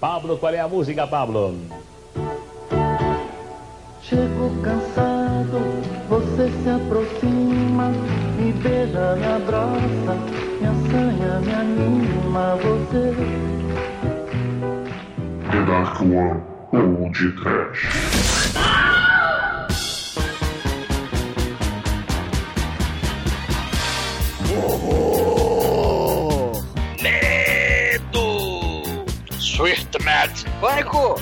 Pablo, qual é a música, Pablo? Chego cansado, você se aproxima, me beija, me abraça, me assanha, me anima, você. The Dark One ou de Trash. Mad! Pânico!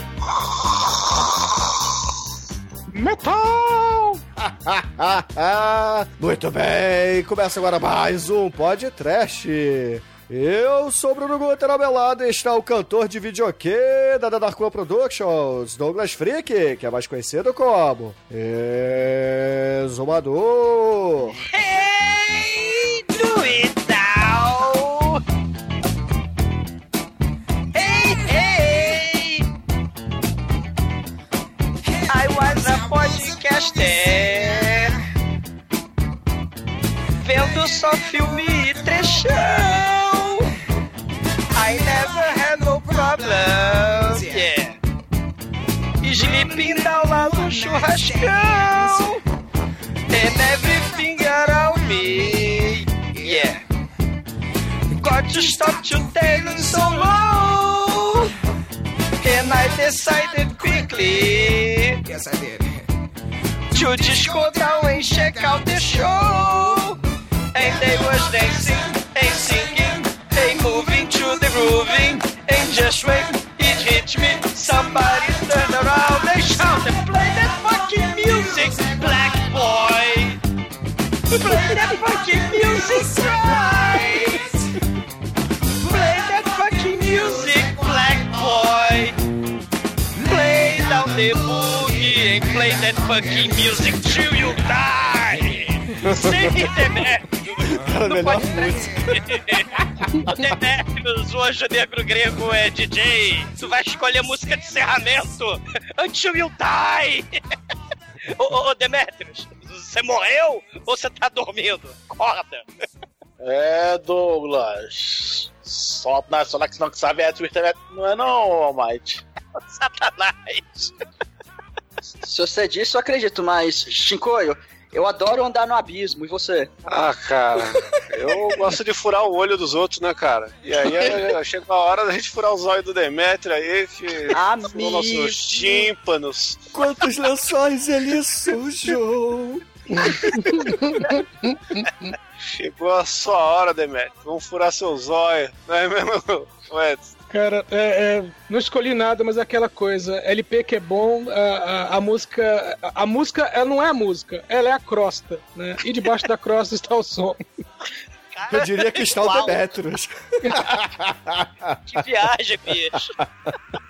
Metal! Muito bem, começa agora mais um podcast. Eu sou o Bruno Guter ao meu lado e está o cantor de videokê da Dark One Productions, Douglas Freak, que é mais conhecido como Exumador. Vendo só filme e trechão. I never had no problems, yeah. Sleeping down lá no churrascão. And everything around me, yeah. Got to stop to take so long. And I decided quickly. Yes, I did. To go down and check out the show. And they was dancing and singing, they moving to the grooving, and just when it hit me, somebody turned around and shouted, "Play that fucking music, black boy! Play that fucking music, right? Play that fucking music, black boy!" Play down the boogie and play that fucking music till you die. Sim, Demetrius. Cara, Não melhor pode música. Demetrius, o anjo negro grego é DJ. Tu vai escolher música de encerramento. Until you die. Ô, ô, ô, Demetrius, você morreu ou você tá dormindo? Acorda. É, Douglas. Só, não, só que não que sabe é Twitter, não é não, Almighty. Satanás. Se você disse, eu acredito, mas, Shinkoio, eu adoro andar no abismo, e você? Ah, cara, eu gosto de furar o olho dos outros, né, cara? E aí chega a hora da gente furar os olhos do Demetrio aí, que furou nossos Amigo. tímpanos. Quantos lençóis ele sujou? Chegou a sua hora, Demetrio. Vamos furar seus olhos, não é mesmo, Edson? Cara, é, é, não escolhi nada, mas é aquela coisa. LP que é bom, a, a, a música. A, a música, ela não é a música, ela é a crosta, né? E debaixo da crosta está o som. Eu diria o Uau. Demetrius. Que viagem, bicho.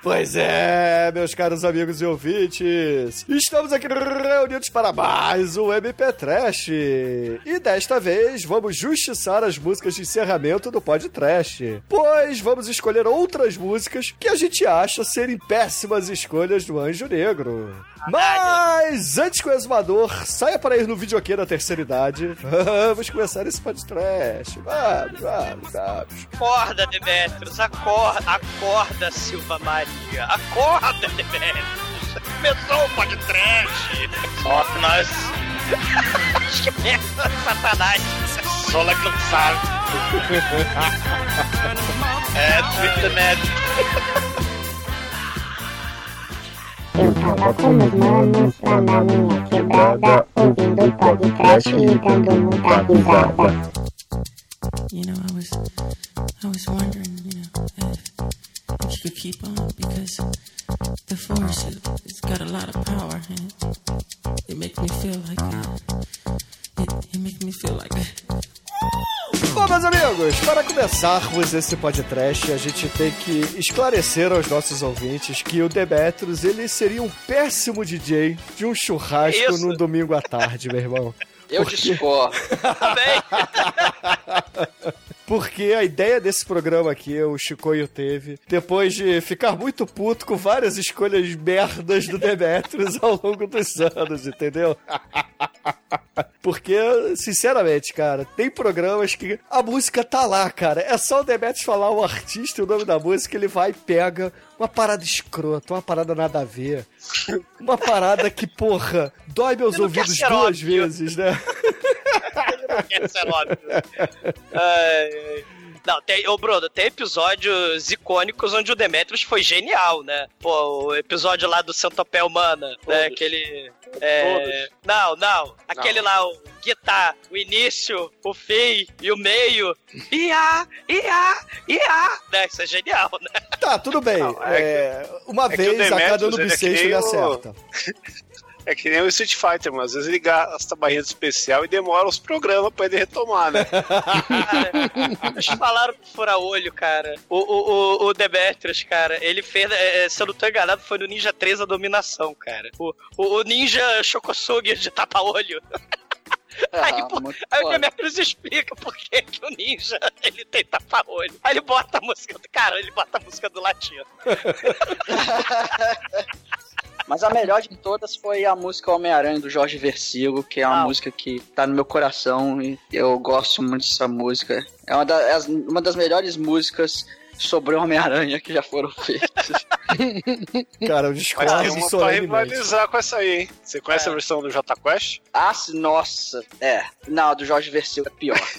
Pois é, meus caros amigos e ouvintes, estamos aqui reunidos para mais um MP Trash. E desta vez vamos justiçar as músicas de encerramento do Pod Trash, pois vamos escolher outras músicas que a gente acha serem péssimas escolhas do Anjo Negro. Mas antes que o exumador saia para ir no videokê da terceira idade, vamos começar esse Pod Vamos, vamos, vamos. Acorda, Demetrius, acorda, acorda, Silva Maria. Acorda, Demetrius. Começou o podcast. Só que nós, Que merda, Satanás. só que não sabe. é, Twitter Mad. Eu tava com meus manos lá na minha quebrada, ouvindo podcast e dando muita risada. You know, I was, I was wondering, you know, if, if you could keep on because the force it, got a lot of power and it, it makes me feel like it, it makes me feel like Bom, meus amigos, para começarmos esse podcast, a gente tem que esclarecer aos nossos ouvintes que o Demetrius, ele seria um péssimo DJ de um churrasco Isso. no domingo à tarde, meu irmão. Eu discordo. Também. Porque a ideia desse programa aqui, o Chicoio teve, depois de ficar muito puto com várias escolhas merdas do Demetrius ao longo dos anos, entendeu? Porque, sinceramente, cara, tem programas que a música tá lá, cara. É só o Demetrius falar o artista e o nome da música, ele vai e pega uma parada escrota, uma parada nada a ver. Uma parada que, porra, dói meus ouvidos duas vezes, né? Não óbvio. Ai, ai. Não, tem, ô Bruno, tem episódios icônicos onde o Demetrius foi genial, né? Pô, o episódio lá do Centopé Humana, né? Aquele. É... Não, não. Aquele lá, o guitar, o início, o fim e o meio. Ia, ia, ia. Né? Isso é genial, né? Tá, tudo bem. É, uma é que o vez a cada ano ele é bissexto ele acerta. É que nem o Street Fighter, mano. Às vezes ele gasta barrinha de especial e demora os programas pra ele retomar, né? Eles falaram pro fura-olho, cara. O, o, o, o Demetrius, cara, ele fez, é, é, se eu não tô enganado, foi no Ninja 3 a dominação, cara. O, o, o Ninja Shokosugi de tapa-olho. Aí, pô, aí o Demetrius explica por que, que o ninja ele tem tapa-olho. Aí ele bota a música do. Cara, ele bota a música do latino. Mas a melhor de todas foi a música Homem-Aranha do Jorge Versilo, que é uma música que tá no meu coração e eu gosto muito dessa música. É uma, da- as- uma das melhores músicas sobre o Homem-Aranha que já foram feitas. Cara, eu Mas discordo tem uma pra rivalizar com essa aí, hein? Você conhece É. a versão do J Quest? Ah, nossa. É. Não, a do Jorge Versilo é pior.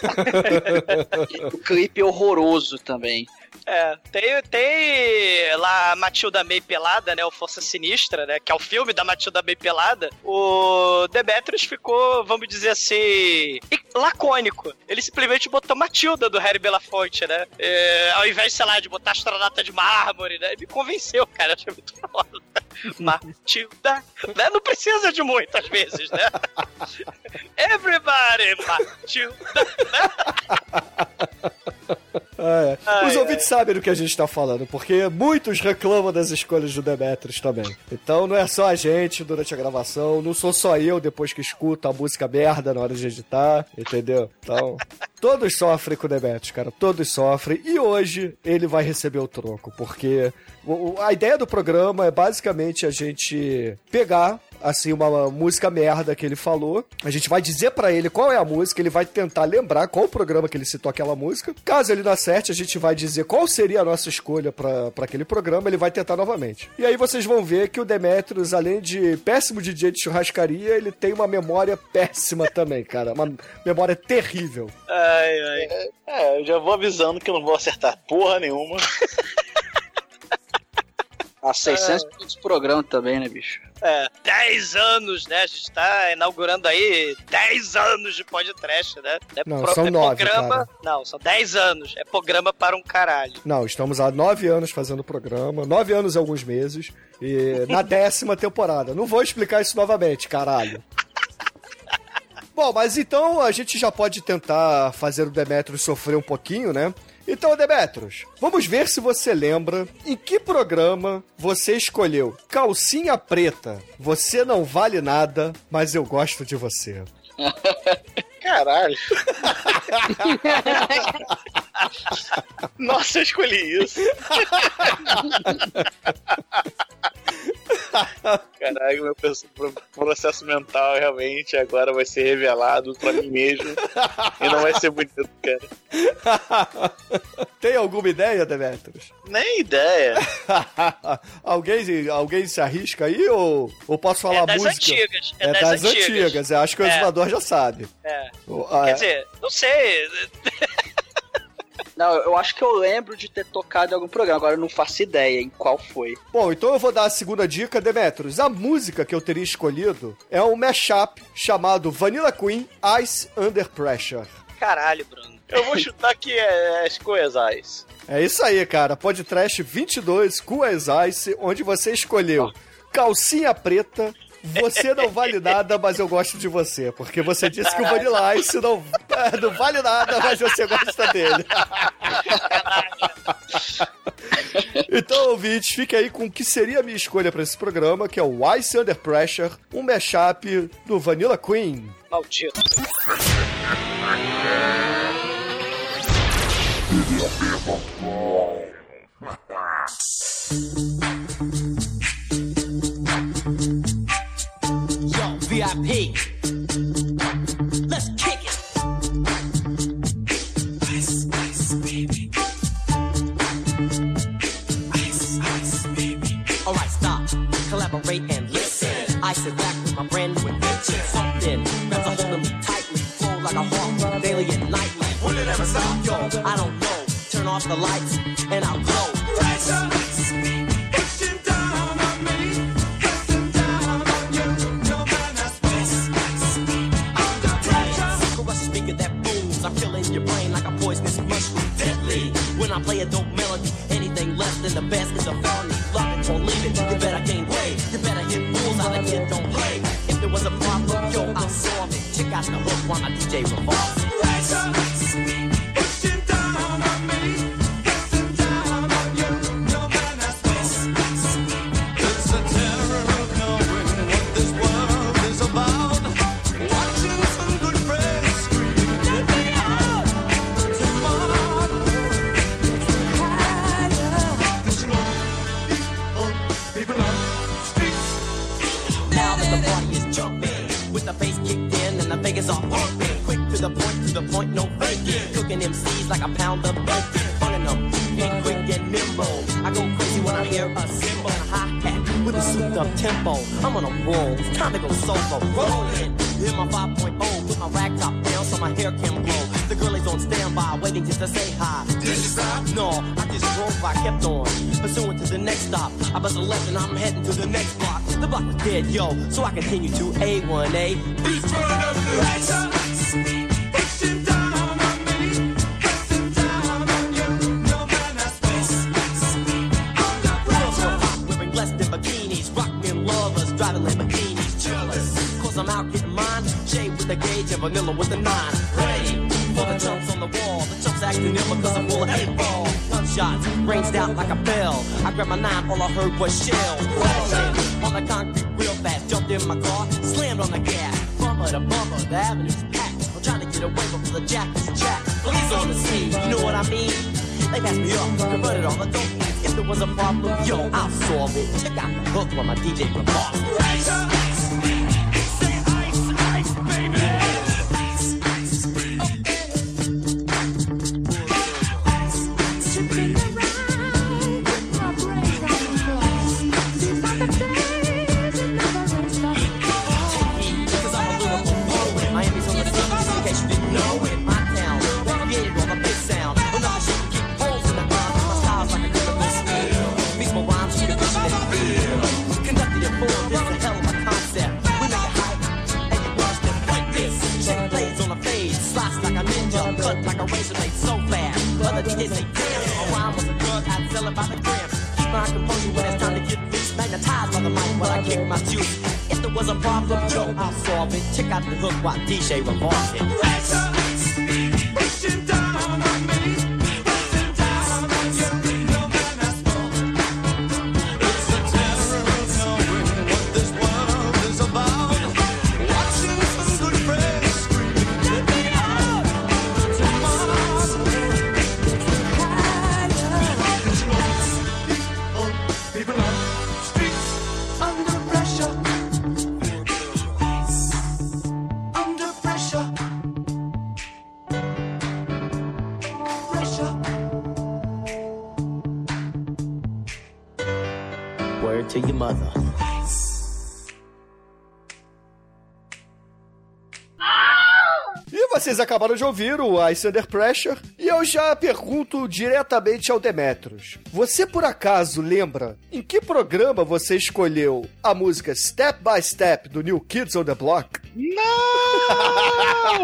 o clipe é horroroso também. É, tem, tem lá a Matilda May pelada, né? O Força Sinistra, né? Que é o filme da Matilda May pelada. O Demetrius ficou, vamos dizer assim, lacônico. Ele simplesmente botou Matilda do Harry Belafonte, né? É, ao invés, sei lá, de botar astronauta de mármore, né? Me convenceu, cara. Achei muito foda. Matilda. Né? Não precisa de muito, às vezes, né? Everybody, Matilda. É, Ai, Os ai. ouvintes sabem do que a gente tá falando, porque muitos reclamam das escolhas do Demetrius também. Então não é só a gente durante a gravação, não sou só eu depois que escuto a música merda na hora de editar, entendeu? Então, todos sofrem com o Demetrius, cara, todos sofrem. E hoje ele vai receber o troco, porque a ideia do programa é basicamente a gente pegar assim, uma música merda que ele falou. A gente vai dizer pra ele qual é a música, ele vai tentar lembrar qual o programa que ele citou aquela música. Caso ele não acerte, a gente vai dizer qual seria a nossa escolha pra aquele programa, ele vai tentar novamente. E aí vocês vão ver que o Demetrius, além de péssimo DJ de churrascaria, ele tem uma memória péssima também, cara. Uma memória terrível. Ai, ai. É, eu já vou avisando que eu não vou acertar porra nenhuma. Há 600 minutos de programa também, né, bicho? É, 10 anos, né? A gente tá inaugurando aí 10 anos de podcast, né? É Não, são nove, programa. cara. Não, são 10 anos. É programa para um caralho. Não, estamos há nove anos fazendo o programa, nove anos e alguns meses, e na décima temporada. Não vou explicar isso novamente, caralho. Bom, mas então a gente já pode tentar fazer o Demetrius sofrer um pouquinho, né? Então, Demetrius, vamos ver se você lembra em que programa você escolheu Calcinha Preta, Você Não Vale Nada, mas Eu Gosto de Você. Caralho. Nossa, eu escolhi isso. Caralho, meu processo mental realmente agora vai ser revelado pra mim mesmo. E não vai ser bonito, cara. Tem alguma ideia, Demetrius? Nem ideia. alguém, alguém se arrisca aí ou, ou posso falar É das música? antigas, é É, das das antigas. antigas. Eu acho que o É. já sabe. É. O- ah, Quer é. dizer, não sei. Não, eu acho que eu lembro de ter tocado em algum programa, agora eu não faço ideia em qual foi. Bom, então eu vou dar a segunda dica, Demetrius. A música que eu teria escolhido é um mashup chamado Vanilla Queen Ice Under Pressure. Caralho, Bruno. Eu vou chutar que é as coisas. É isso aí, cara. Podcast 22, Cool as Ice, onde você escolheu calcinha preta, você não vale nada, mas eu gosto de você. Porque você disse que o Vanilla Ice não, é, não vale nada, mas você gosta dele. Então, ouvintes, fique aí com o que seria a minha escolha pra esse programa, que é o Ice Under Pressure, um mashup do Vanilla Queen. Maldito. VIP. Let's kick it. Ice, ice, baby. Ice, ice, baby. All right, stop, collaborate and listen. I sit back with my brand new invention. Something that's holding me tightly, flow like a hawk, daily and nightly. Will it ever stop, yo? I don't know. Turn off the lights and I'll glow. Pressure. When I play a dope melody, anything less than the best is a felony. Love it or leave it. You better gain weight. You better hit rules how the kid don't play. If there was a problem, yo, solve it. Check out the hook while my DJ revolves. Vocês acabaram de ouvir o Ice Under Pressure. E eu já pergunto diretamente ao Demetros. Você por acaso lembra em que programa você escolheu a música Step by Step do New Kids on the Block? Não!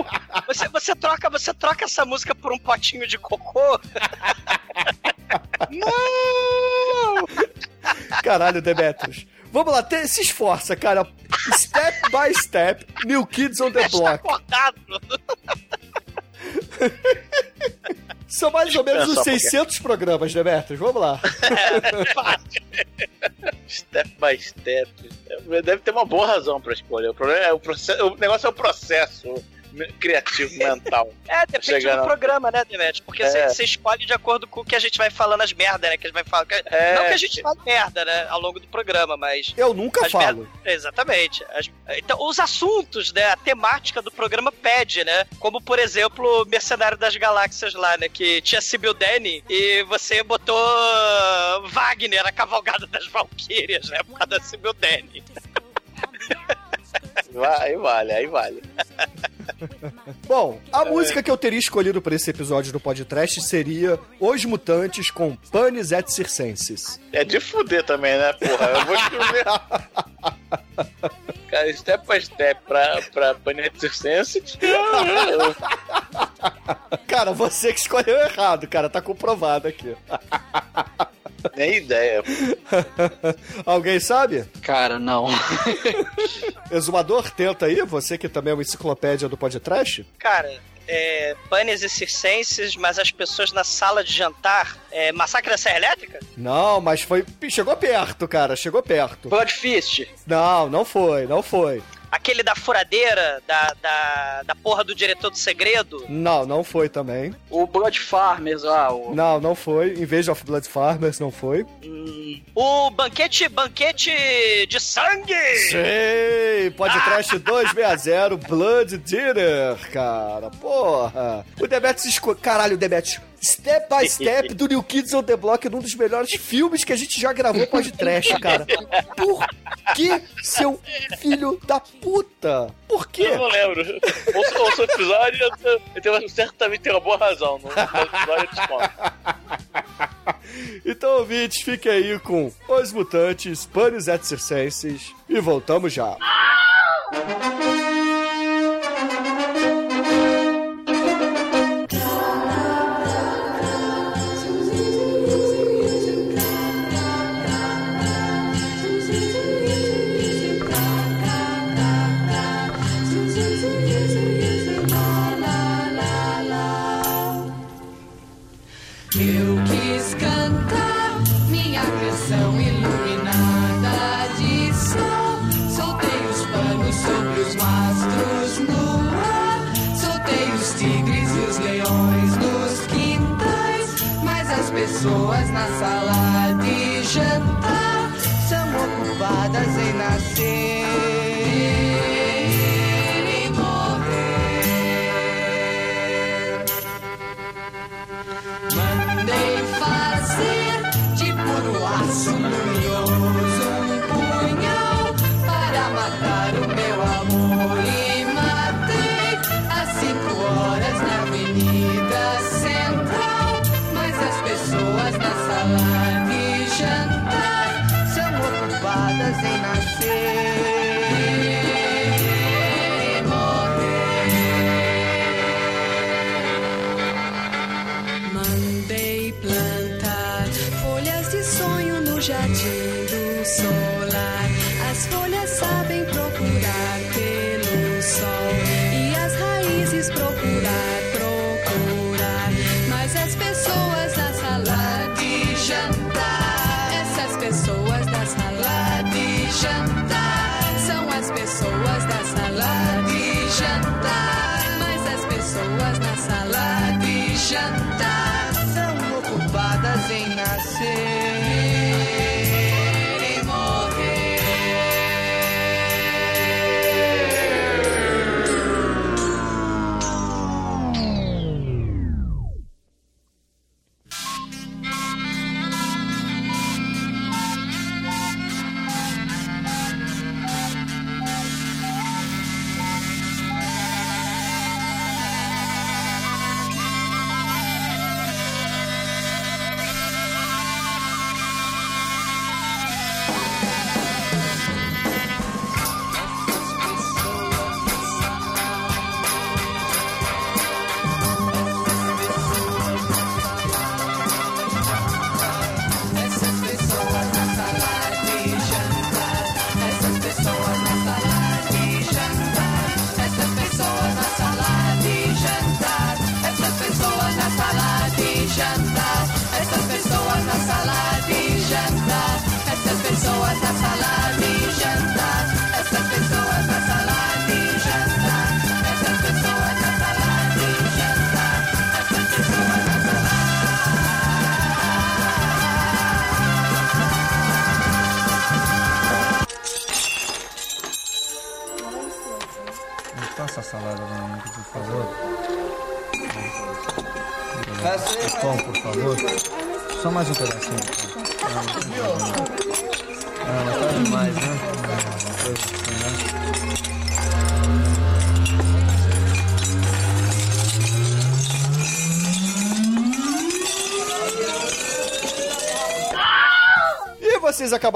Você, você, troca, você troca essa música por um potinho de cocô? Não! Caralho, Demetros. Vamos lá, te- se esforça, cara. Step by Step, New Kids on the Block. acordado. São mais ou menos uns um pouquinho. 600 programas, Demetros. Vamos lá. Step by step. Deve ter uma boa razão pra escolher. O, problema é o, processo, o negócio é o processo criativo mental. É, depende Chegar do programa, né, Demet? Porque você É. você escolhe de acordo com o que a gente vai falando as merdas, né? Que a gente vai falar. que- É. Não que a gente fale merda, né? Ao longo do programa, mas. Eu nunca as falo. merda- Exatamente. As- Então, os assuntos, né? A temática do programa pede, né? Como, por exemplo, Mercenário das Galáxias lá, né? Que tinha Sibyl Danny e você botou Wagner, a cavalgada das Valkyrias, né? Por causa da Sibyl Danny. Aí vale, aí vale. Bom, a música que eu teria escolhido para esse episódio do podcast seria Os Mutantes com Panis et Circenses. É de fuder também, né, porra? Eu vou escrever. Cara, step by step pra, pra Planet Circense. Cara, você que escolheu errado, cara, tá comprovado aqui. Nem ideia. Alguém sabe? Cara, não. Exumador, tenta aí, você que também é uma enciclopédia do podcast. Cara, é, panes e circenses, mas as pessoas na sala de jantar. É, massacre da Serra Elétrica? Não, mas foi. Chegou perto, cara, chegou perto. Blood Fist. Não, não foi, não foi. Aquele da furadeira, da, da, da porra do diretor do segredo? Não, não foi também. O Blood Farmers lá. O... Não, não foi. Invasion of Blood Farmers, não foi. Hum, o banquete, banquete de sangue! Sei! Pode trash 260, Blood Dinner, cara. Porra. O Demetrius escolheu. Caralho, Demetrius. Step by Step do New Kids on the Block, num dos melhores filmes que a gente já gravou pode trash, cara. Por que, seu filho da puta? Por quê? Eu não lembro. Ouço, ouço o episódio eu, tenho- eu tenho, certamente tenho uma boa razão. No no episódio eu. Então, ouvintes, fiquem aí com Os Mutantes, Panis et Circenses e voltamos já. Eu pessoas na sala de jantar são ocupadas em nascer e morrer. Mandei fazer de puro aço luminoso um punhal para matar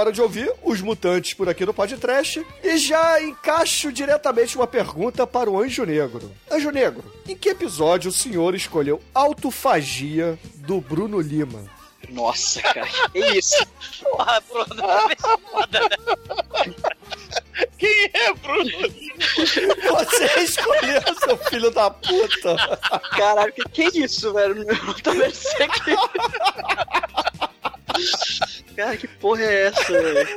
acabaram de ouvir Os Mutantes por aqui no Podcast e já encaixo diretamente uma pergunta para o Anjo Negro. Anjo Negro, em que episódio o senhor escolheu Autofagia do Bruno Lima? Nossa, cara, que isso? Porra, Bruno, é foda, né? Quem é Bruno? Você escolheu, seu filho da puta. Caralho, que, que isso, velho? Eu também sei que. Cara, que porra é essa, velho?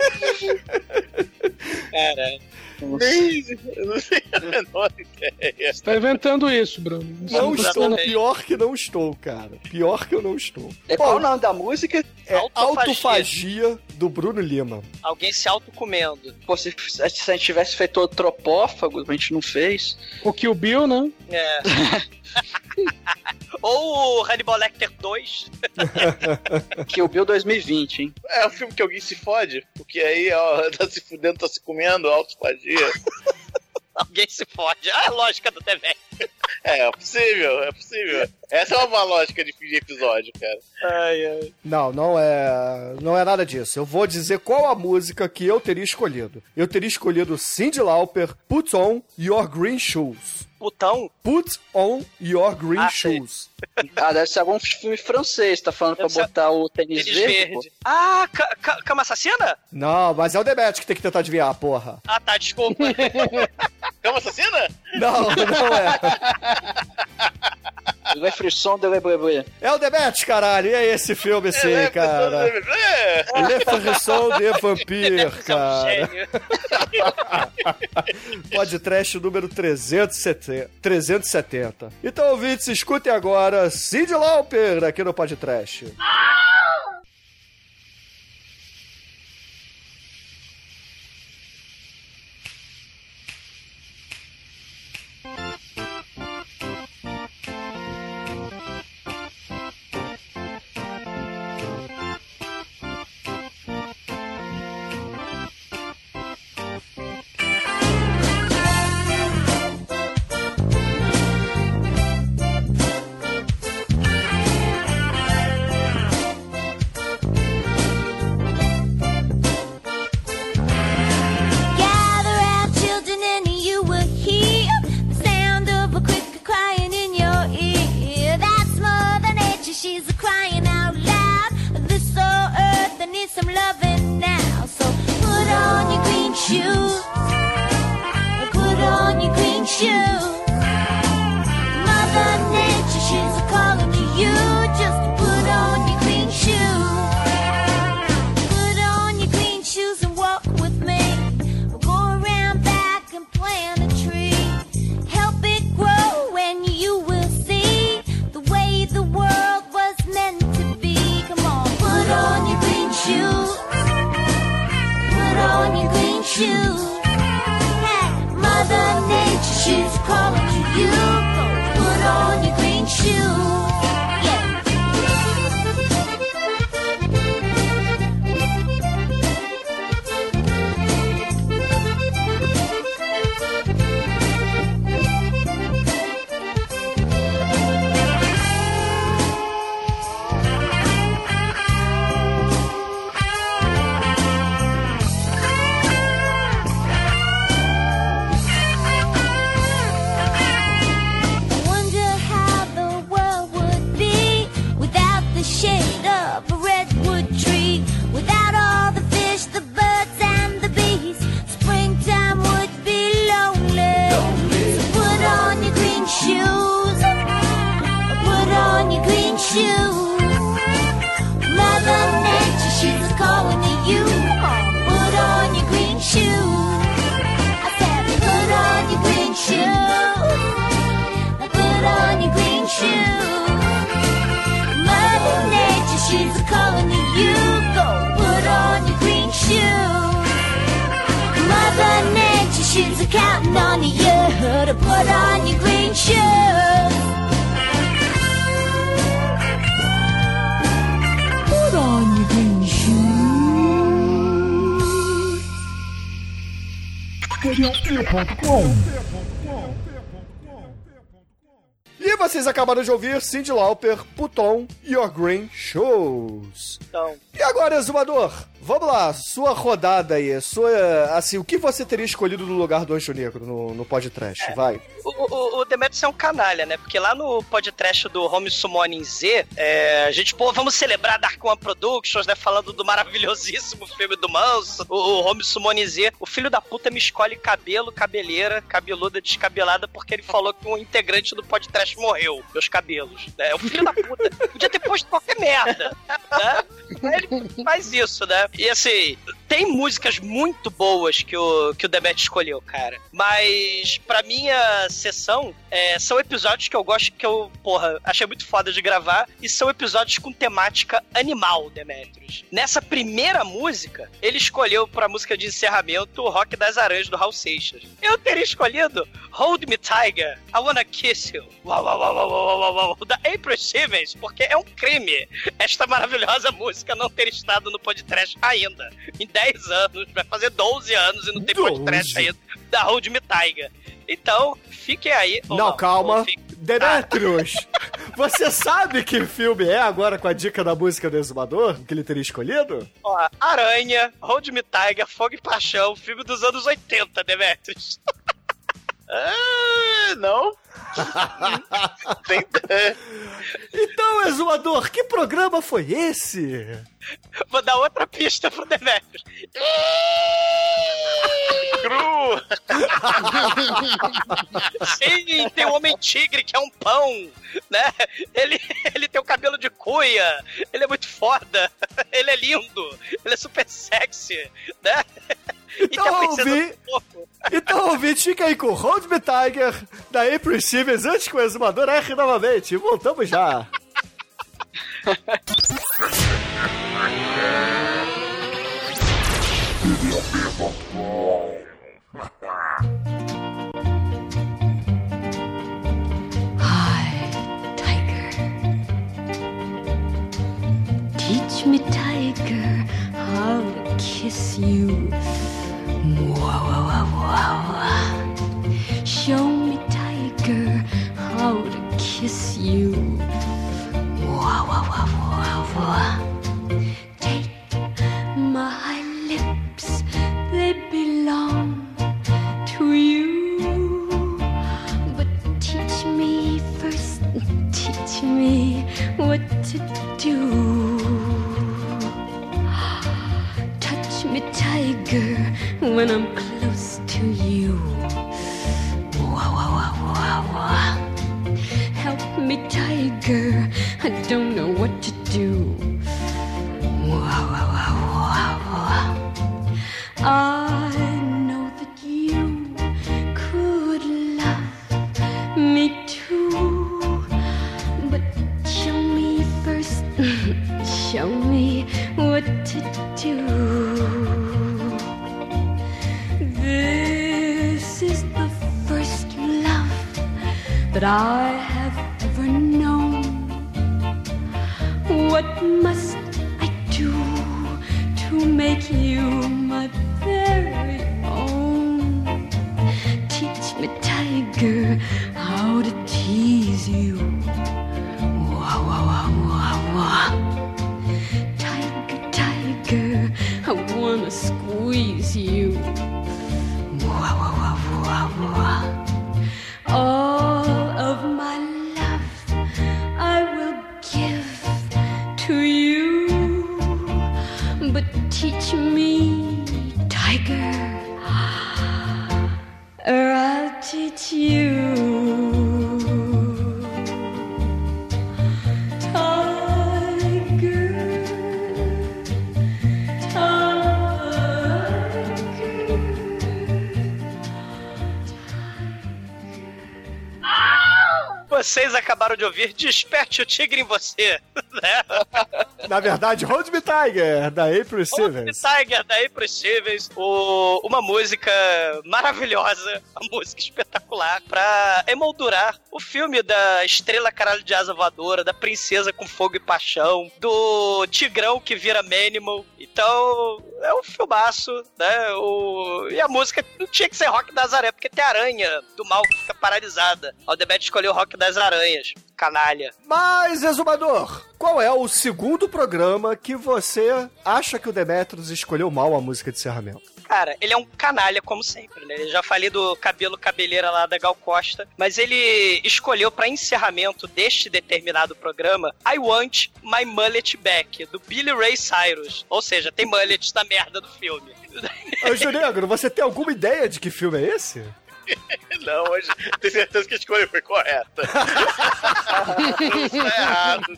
Cara, nem, eu não tenho a menor ideia. Você tá inventando isso, Bruno. Não tá estou, sendo- pior que não estou, cara. Pior que eu não estou. É qual o nome da música? É Autofagia. Autofagia do Bruno Lima. Alguém se autocomendo. Pô, se, se a gente tivesse feito o tropófago, a gente não fez. O Kill Bill, né? É. Ou o Hannibal Lecter 2. Que o Bill 2020, hein? É um filme que alguém se fode, porque aí, ó, tá se fudendo, tá se comendo, autofagia. Alguém se fode. Ah, a lógica do TV. É, é possível, é possível. Essa é uma lógica de fim de episódio, cara. Ai, ai. Não, não é, não é nada disso. Eu vou dizer qual a música que eu teria escolhido. Eu teria escolhido Cyndi Lauper, Put On Your Green Shoes. Putão? Put On Your Green Ah. Shoes. Ah, deve ser algum filme francês, tá falando pra Deve ser- botar o tênis, Tênis verde? verde. Ah, ca ca cama assassina? Não, mas é o Demet que tem que tentar adivinhar, porra. Ah, tá, desculpa. Cama assassina? Não, não é. Le frisson de Lebré. É o Demet, caralho. E é esse filme, sim, É, cara. É, Le Frisson de Vampire, cara. Gênio. Podcast número 370. 370. Então, ouvintes, escutem agora Cyndi Lauper aqui no Podcast. Gather Nature, she's counting on you to put on your green shoes. Put on your green shoes. E vocês acabaram de ouvir Cyndi Lauper, Put On Your Green Shoes. Então, E agora, Exumador, Vamos lá, sua rodada aí, sua. Assim, o que você teria escolhido no lugar do Anjo Negro no, no podcast? Vai. O, o, o Demetrius é um canalha, né? Porque lá no podcast do Home Summoning Z, é, a gente, pô, vamos celebrar Dark One Productions, né? Falando do maravilhosíssimo filme do Manso, o, o Home Summoning Z. O filho da puta me escolhe cabelo, cabeleira, cabeluda, descabelada, porque ele falou que um integrante do podcast morreu. Meus cabelos. Né? É o filho da puta. Podia ter posto qualquer merda. Né? Aí Ele faz isso, né? E assim, tem músicas muito boas que o, que o Demet escolheu, cara. Mas, pra minha sessão, é, são episódios que eu gosto, que eu, porra, achei muito foda de gravar. E são episódios com temática animal, Demetrius. Nessa primeira música, ele escolheu pra música de encerramento o Rock das Aranhas do Hal Seixas. Eu teria escolhido Hold Me Tiger, I Wanna Kiss You, uau, uau, uau, uau, uau, uau, da April Stevens, porque é um crime esta maravilhosa música não ter estado no podcast ainda. Em 10 anos, vai fazer 12 anos e não tem podcast 12. ainda da Hold Me Tiger. Então, fiquem aí. ou Não, calma. Demetrius, você sabe que filme é agora com a dica da música do Exumador? Que ele teria escolhido? Ó, Aranha, Hold Me Tiger, Fogo e Paixão, filme dos anos 80, Demetrius. Ah, não. Então, Exumador, que programa foi esse? Vou dar outra pista pro Demetrius. Cru! Sim, tem o Homem-Tigre, que é um pão, né? Ele, ele tem o cabelo de cuia, ele é muito foda, ele é lindo, ele é super sexy, né? Então, princesa ouvi. Então, ouvinte, fica aí com Hold Me Tiger, da April Stevens, antes que o Exumador erre novamente. Voltamos já. Hi, tiger. Teach me, tiger, how to kiss you. Show me, tiger, how to kiss you. Wow, wow, wow, wow, wow. Take my lips, they belong to you. But teach me first, teach me what to do. Touch me, tiger, when I'm close to you. Desperte o Tigre em Você, né? Na verdade, Hold Me Tiger, da April Stevens. Tiger da April Stevens, o, uma música maravilhosa, uma música espetacular pra emoldurar o filme da estrela caralho de asa voadora, da princesa com fogo e paixão, do tigrão que vira Manimal. Então, é um filmaço, né? O, e a música não tinha que ser Rock das Aranhas, porque tem aranha do mal que fica paralisada. O Debete escolheu Rock das Aranhas. Canalha. Mas, exumador, qual é o segundo programa que você acha que o Demetrius escolheu mal a música de encerramento? Cara, ele é um canalha, como sempre, né? Eu já falei do cabelo cabeleira lá da Gal Costa, mas ele escolheu pra encerramento deste determinado programa I Want My Mullet Back, do Billy Ray Cyrus. Ou seja, tem mullet na merda do filme. Anjo Negro, você tem alguma ideia de que filme é esse? Não, hoje tenho certeza que a escolha foi correta. Isso é errado.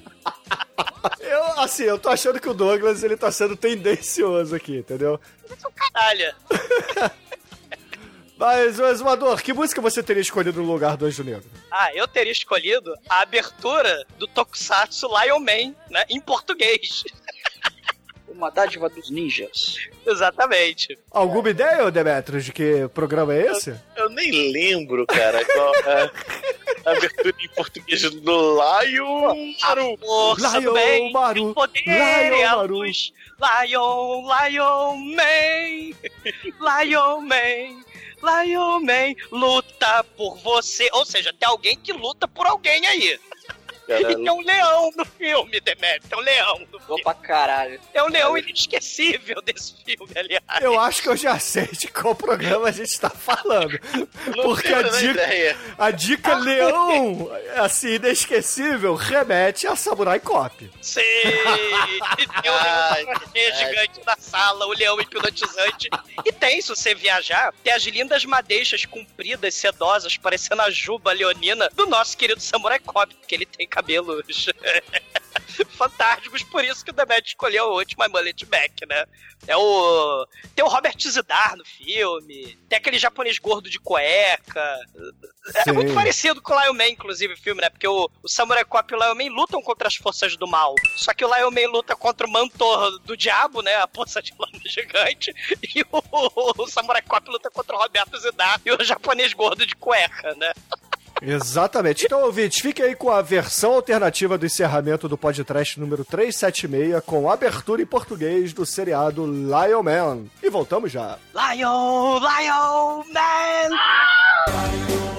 Eu, assim, eu tô achando que o Douglas, ele tá sendo tendencioso aqui, entendeu? Canalha. Mas, ô Exumador, que música você teria escolhido no lugar do Anjo Negro? Ah, eu teria escolhido a abertura do Tokusatsu Lion Man, né? Em português. Uma dádiva dos ninjas. Exatamente. Alguma ideia, ô Demetrius, de que programa é esse? Eu nem lembro, cara, qual é a abertura em português do Lion Maru. Força do bem, Maru. poder Lion é Maru. luz. Lion, Lion Man, Lion Man, Lion Man, luta por você. Ou seja, tem alguém que luta por alguém aí. E tem um leão no filme, Demetrio. Tem um leão no filme. Opa, caralho. É um leão inesquecível desse filme, aliás. Eu acho que eu já sei de qual programa a gente tá falando. Não Porque a dica, ideia. a dica leão, assim, inesquecível, remete a Samurai Cop. Sim! Tem Ai, leão gigante na sala, o leão hipnotizante. E tem, se você viajar, tem as lindas madeixas compridas, sedosas, parecendo a juba leonina do nosso querido Samurai Cop, porque ele tem cabelos fantásticos, por isso que o Demet escolheu o último Mullet Back, né? É o. Tem o Robert Zidar no filme, tem aquele japonês gordo de cueca. É Sim. muito parecido com o Lion Man, inclusive, o filme, né? Porque o, o Samurai Cop e o Lion Man lutam contra as forças do mal. Só que o Lion Man luta contra o Mantor do Diabo, né? A poça de lama gigante. E o, o Samurai Cop luta contra o Roberto Zidar e o japonês gordo de cueca, né? Exatamente. Então, ouvintes, fiquem aí com a versão alternativa do encerramento do podcast número 376, com abertura em português do seriado Lion Man. E voltamos já. Lion, Lion Man! Montar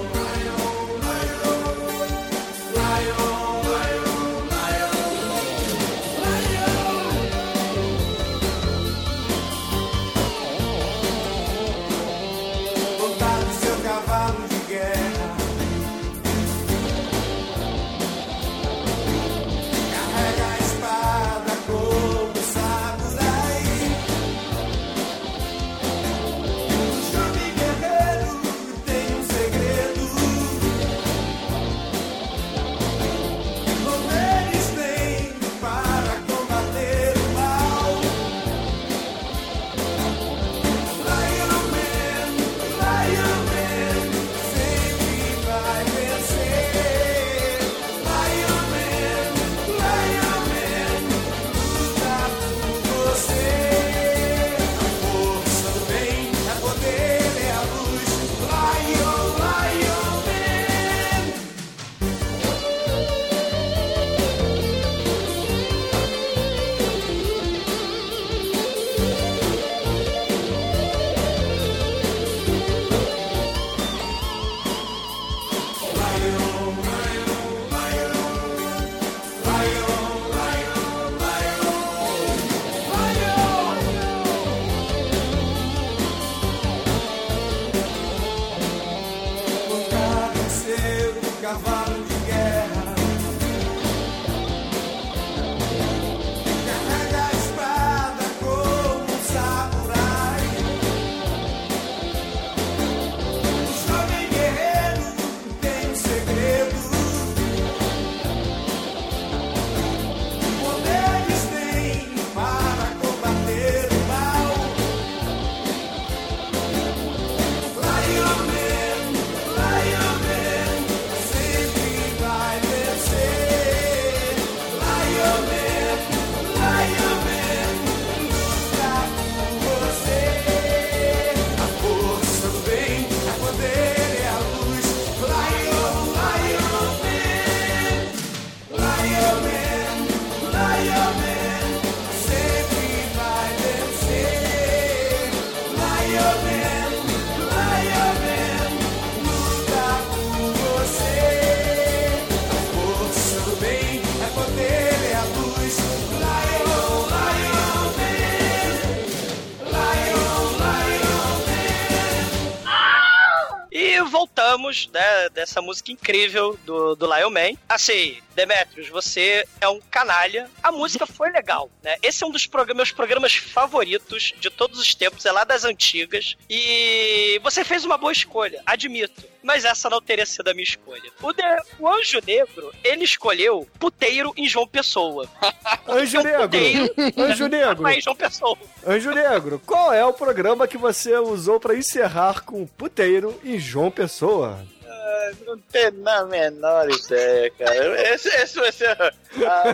gostamos né, dessa música incrível do, do Lion Man. Assim, Demetrius, você é um canalha. A música foi legal, né? Esse é um dos prog meus programas favoritos de todos os tempos, é lá das antigas. E você fez uma boa escolha, admito. Mas essa não teria sido a minha escolha. O, de- o Anjo Negro, ele escolheu puteiro em João Pessoa. Anjo Negro. Puteiro Anjo Negro. em João Pessoa. Anjo Negro, qual é o programa que você usou pra encerrar com puteiro em João Pessoa? Ah, Não tem na menor ideia, cara. Esse, esse vai ser a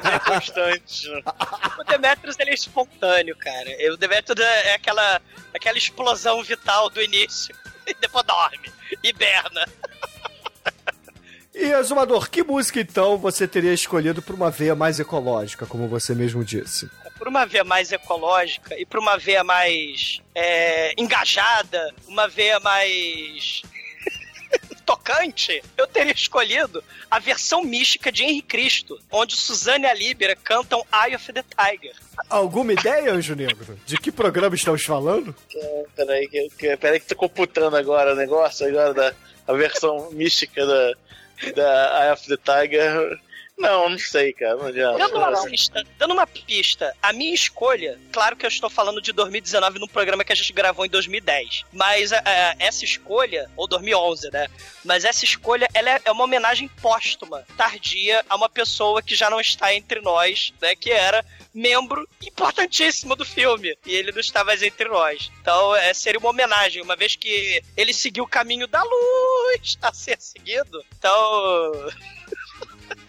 minha constante. O Demetrius ele é espontâneo, cara. O Demetrius é aquela, aquela explosão vital do início. E depois dorme. Hiberna. E, Azumador, que música então você teria escolhido pra uma veia mais ecológica, como você mesmo disse? Por uma veia mais ecológica e por uma veia mais é, engajada, uma veia mais tocante, eu teria escolhido a versão mística de Henri Cristo, onde Suzane e a Líbera cantam Eye of the Tiger. Alguma ideia, Anjo Negro? De que programa estamos falando? É, Peraí, que, que, peraí que tô computando agora o negócio agora da a versão mística da, da Eye of the Tiger. Não, não sei, cara. Não adianta. Dando uma pista, dando uma pista, a minha escolha, claro que eu estou falando de 2019 num programa que a gente gravou em 2010, mas a- essa escolha, ou 2011, né? Mas essa escolha, ela é, é uma homenagem póstuma, tardia, a uma pessoa que já não está entre nós, né? Que era membro importantíssimo do filme, e ele não está mais entre nós. Então, é, seria uma homenagem, uma vez que ele seguiu o caminho da luz a ser seguido. Então...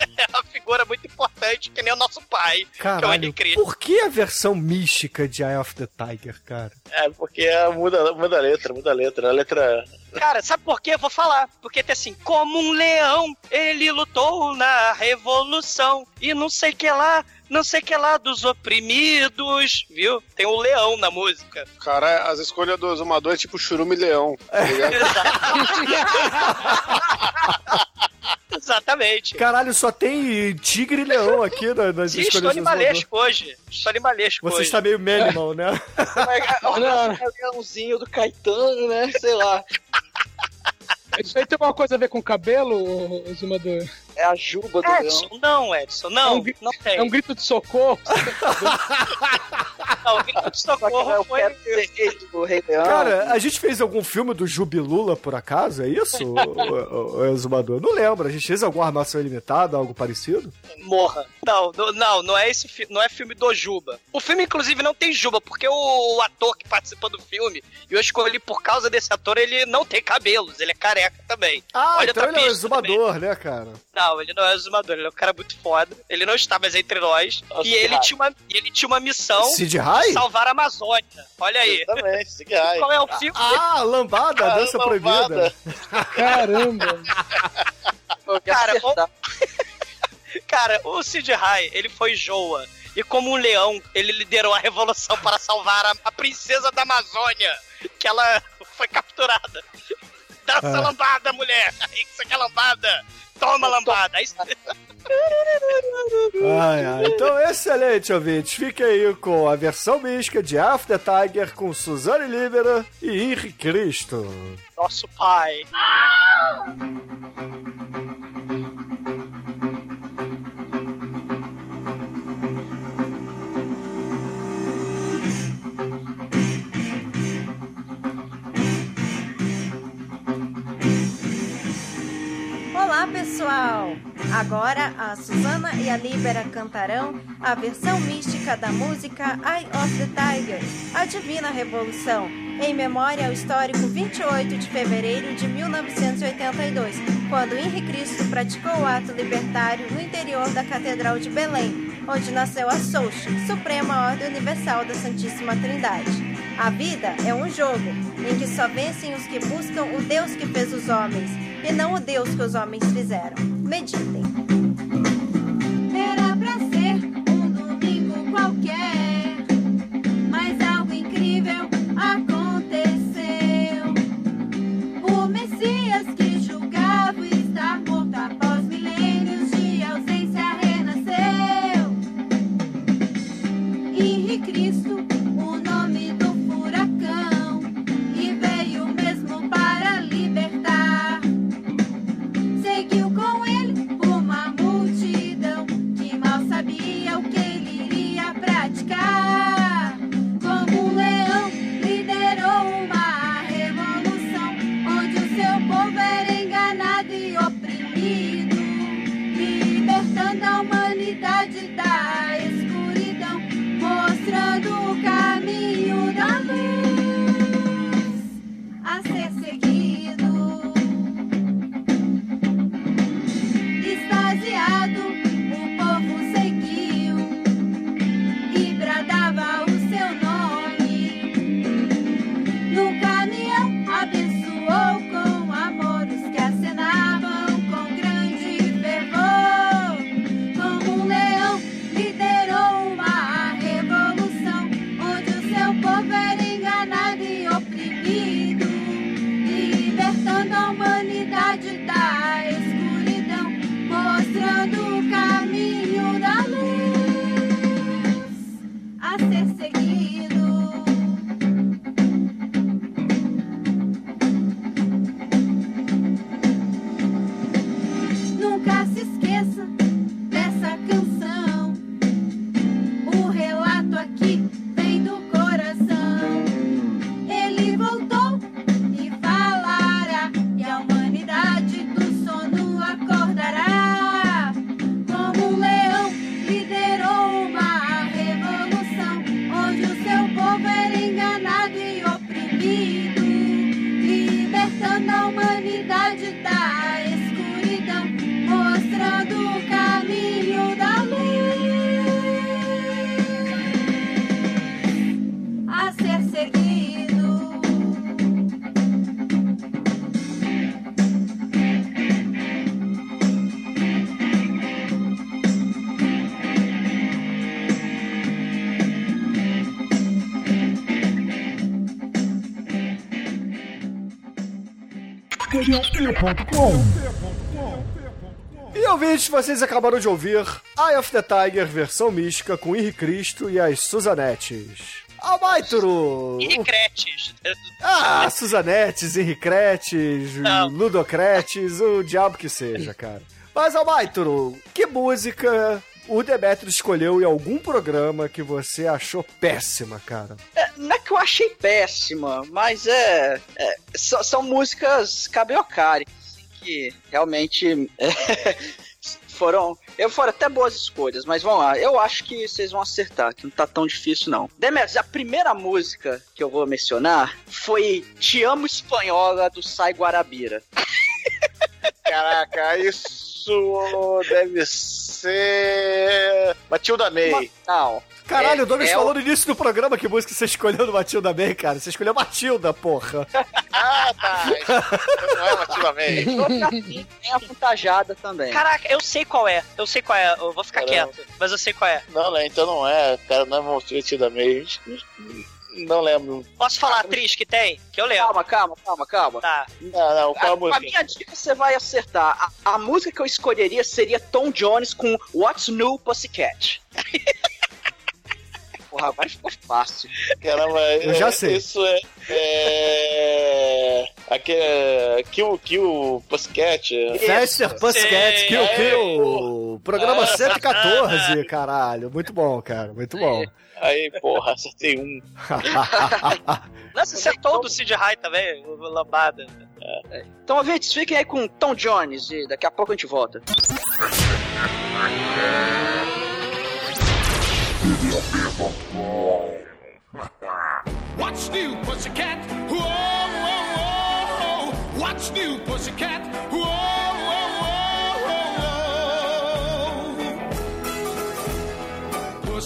é uma figura muito importante, que nem o nosso pai, que é o Caralho, por que a versão mística de Eye of the Tiger, cara? É, porque muda, muda a letra, muda a letra. A letra. Cara, sabe por quê? Eu vou falar. Porque tem assim, como um leão, ele lutou na revolução. E não sei que lá, não sei que lá dos oprimidos, viu? Tem o leão na música. Cara, as escolhas do Zumador é tipo churume e leão. Tá ligado? Exatamente. Caralho, só tem tigre e leão aqui na- nas Sim, estou escolhas Azumador. animalesco hoje. Estou animalesco Você hoje. está meio Manimal, né? É o leãozinho do Caetano, né? Sei lá. Isso aí tem alguma coisa a ver com cabelo, ô- ô Zumador? É a juba do Edson, não, Edson, não, É um, gri- não tem. é um grito de socorro. Não, o grito de socorro foi... do Rei Leão. Cara, a gente fez algum filme do Jubilula, por acaso? É isso, o, o, o Exumador? Não lembro. A gente fez alguma armação ilimitada, algo parecido? Morra. Não, não, não, não é esse fi- não é filme do Juba. O filme, inclusive, não tem Juba, porque o, ator que participa do filme, e eu escolhi por causa desse ator, ele não tem cabelos, ele é careca também. Ah, Olha então ele é o exumador, né, cara? Não, ele não é o exumador, ele é um cara muito foda. Ele não está mais entre nós. Nossa, e ele tinha, uma, ele tinha uma missão Sid Rai? de salvar a Amazônia. Olha aí. Exatamente, Sid Rai. Qual é o filme? Ah, lambada, Ah, dança lambada. proibida. Caramba. Cara, o, cara, o Sid Rai, ele foi Joa. E como um leão, ele liderou a revolução para salvar a, a princesa da Amazônia, que ela foi capturada. Dança Ah. lambada, mulher! Aí você quer lambada? Toma lambada! Aí... Ai, ai. Então, excelente, ouvintes. Fique aí com a versão mística de After Tiger com Suzane Libera e Henri Cristo. Nosso pai. Pessoal! Agora a Susana e a Libera cantarão a versão mística da música Eye of the Tiger, a Divina Revolução, em memória ao histórico 28 de fevereiro de 1982, quando Henri Cristo praticou o ato libertário no interior da Catedral de Belém, onde nasceu a Soche, Suprema Ordem Universal da Santíssima Trindade. A vida é um jogo em que só vencem os que buscam o Deus que fez os homens e não o Deus que os homens fizeram. Meditem. E ouvintes, vocês acabaram de ouvir Eye of the Tiger versão mística com Henri Cristo e as Suzanettes. Almaitro! E Cretes. Ah, Suzanettes, Henricretes. Ludocretes, o diabo que seja, cara. Mas, Almaitro, que música o Demetrio escolheu em algum programa que você achou péssima, cara? É, não é que eu achei péssima, mas é. é, são, são músicas cabriocárias, assim, que realmente é, foram. Eu foram até boas escolhas, mas vamos lá. Eu acho que vocês vão acertar, que não tá tão difícil, não. Demetrius, a primeira música que eu vou mencionar foi Te Amo Espanhola do Sai Guarabira. Caraca, isso deve ser. Matilda May. Não. Caralho, É- o Douglas é falou o- no início do programa que música você escolheu do Matilda May, cara. Você escolheu Matilda, porra. Ah, tá. Não é Matilda May. Tem a puntajada também. Caraca, eu sei qual é. Eu sei qual é. Eu vou ficar Caramba. quieto. Mas eu sei qual é. Não, né? Então não é. Cara, não é Matilda May. Não lembro. Posso falar a atriz que tem? Que eu lembro. Calma, calma, calma, calma. Tá. Não, não, qual a A, a música? minha dica você vai acertar. A, a música que eu escolheria seria Tom Jones com What's New Pussycat. Porra, agora ficou fácil. Caramba, Eu já é- sei. Isso é. é aquele. Kill, Kill Pussycat. Faster Pussycat, Sei. Kill É, Kill. Programa Ah. 114, caralho. Muito bom, cara. Muito bom. Aí, porra, acertei um. Nossa, é todo Sid High também, lambada. Então, ouvintes, fiquem aí com Tom Jones e daqui a pouco a gente volta. What's new, pussycat? Whoa, whoa, whoa. What's new, pussycat? Whoa,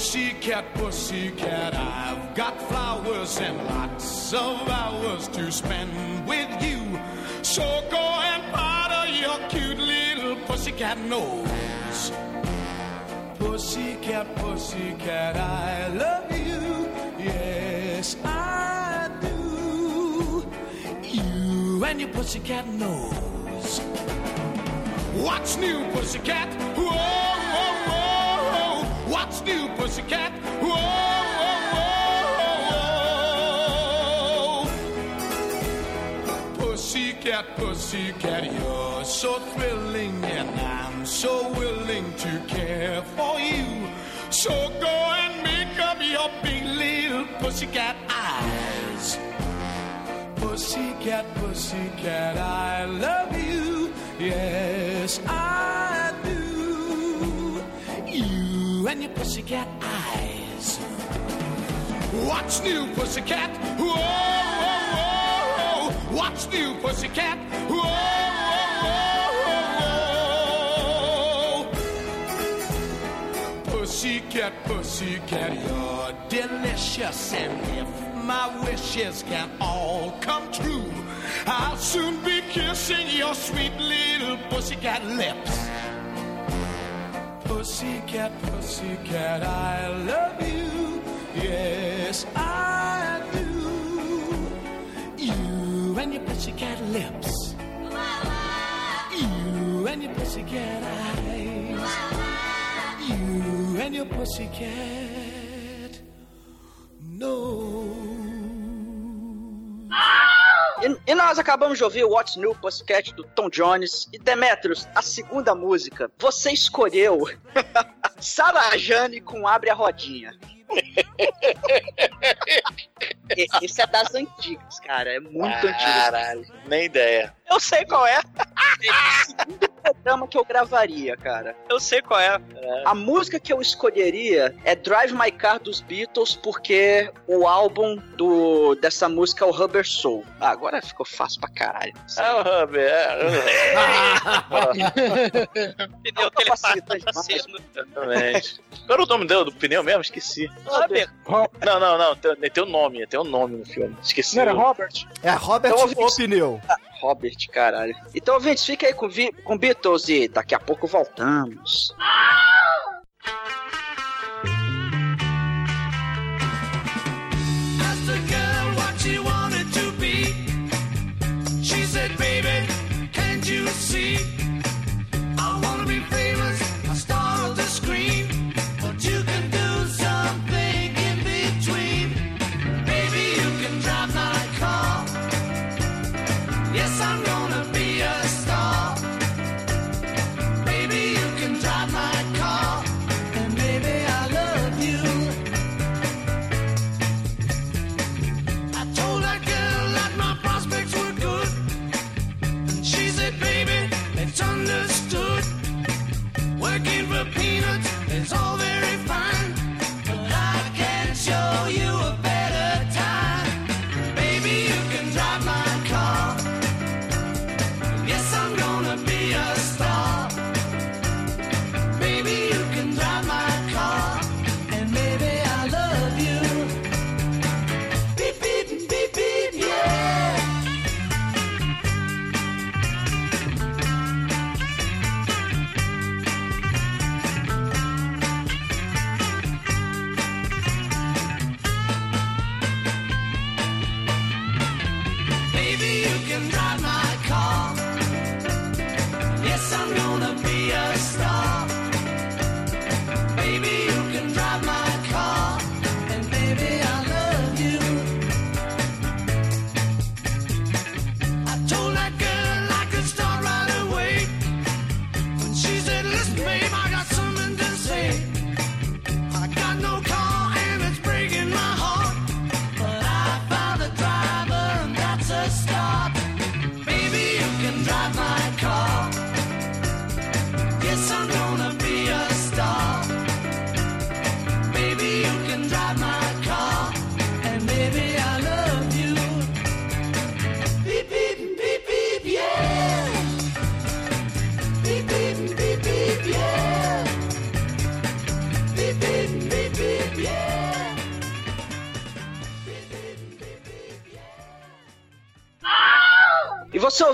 Pussycat, pussycat, I've got flowers and lots of hours to spend with you. So go and powder your cute little pussycat nose. Pussycat, pussycat, I love you. Yes, I do. You and your pussycat nose. What's new, pussycat? Whoa, whoa. What's new, pussycat? Whoa, whoa, whoa. Pussycat, pussycat, you're so thrilling, and I'm so willing to care for you. So go and make up your big little pussycat eyes. Pussycat, pussycat, I love you. Yes, I And your pussycat eyes. What's new, pussycat? Whoa, whoa, whoa. What's new, pussycat? Whoa, whoa, whoa. Pussycat, pussycat, you're delicious. And if my wishes can all come true, I'll soon be kissing your sweet little pussycat lips. Pussycat, pussycat, I love you. Yes, I do. You and your pussycat lips. You and your pussycat eyes. You and your pussycat. E, e nós acabamos de ouvir o What's New Pussycat do Tom Jones. E Demetrius, a segunda música, você escolheu Sarah Jane com Abre a Rodinha. Esse é das antigas, cara. É muito antigo. Caralho, nem ideia. Eu sei qual é. segundo programa que eu gravaria, cara. Eu sei qual é. A música que eu escolheria é Drive My Car dos Beatles, porque o álbum do, dessa música é o Rubber Soul. Ah, agora ficou fácil pra caralho. É o Hub, é. Pneu telepático fazendo. Exatamente. Qual era o nome dele, do pneu mesmo? Esqueci. Robert. Não, não, não. Tem, tem um nome, tem um nome no filme. Esqueci. Não era Robert? É Robert Então, o pneu. Robert, caralho. Então, ouvintes, fica aí com, com Beatles e daqui a pouco voltamos.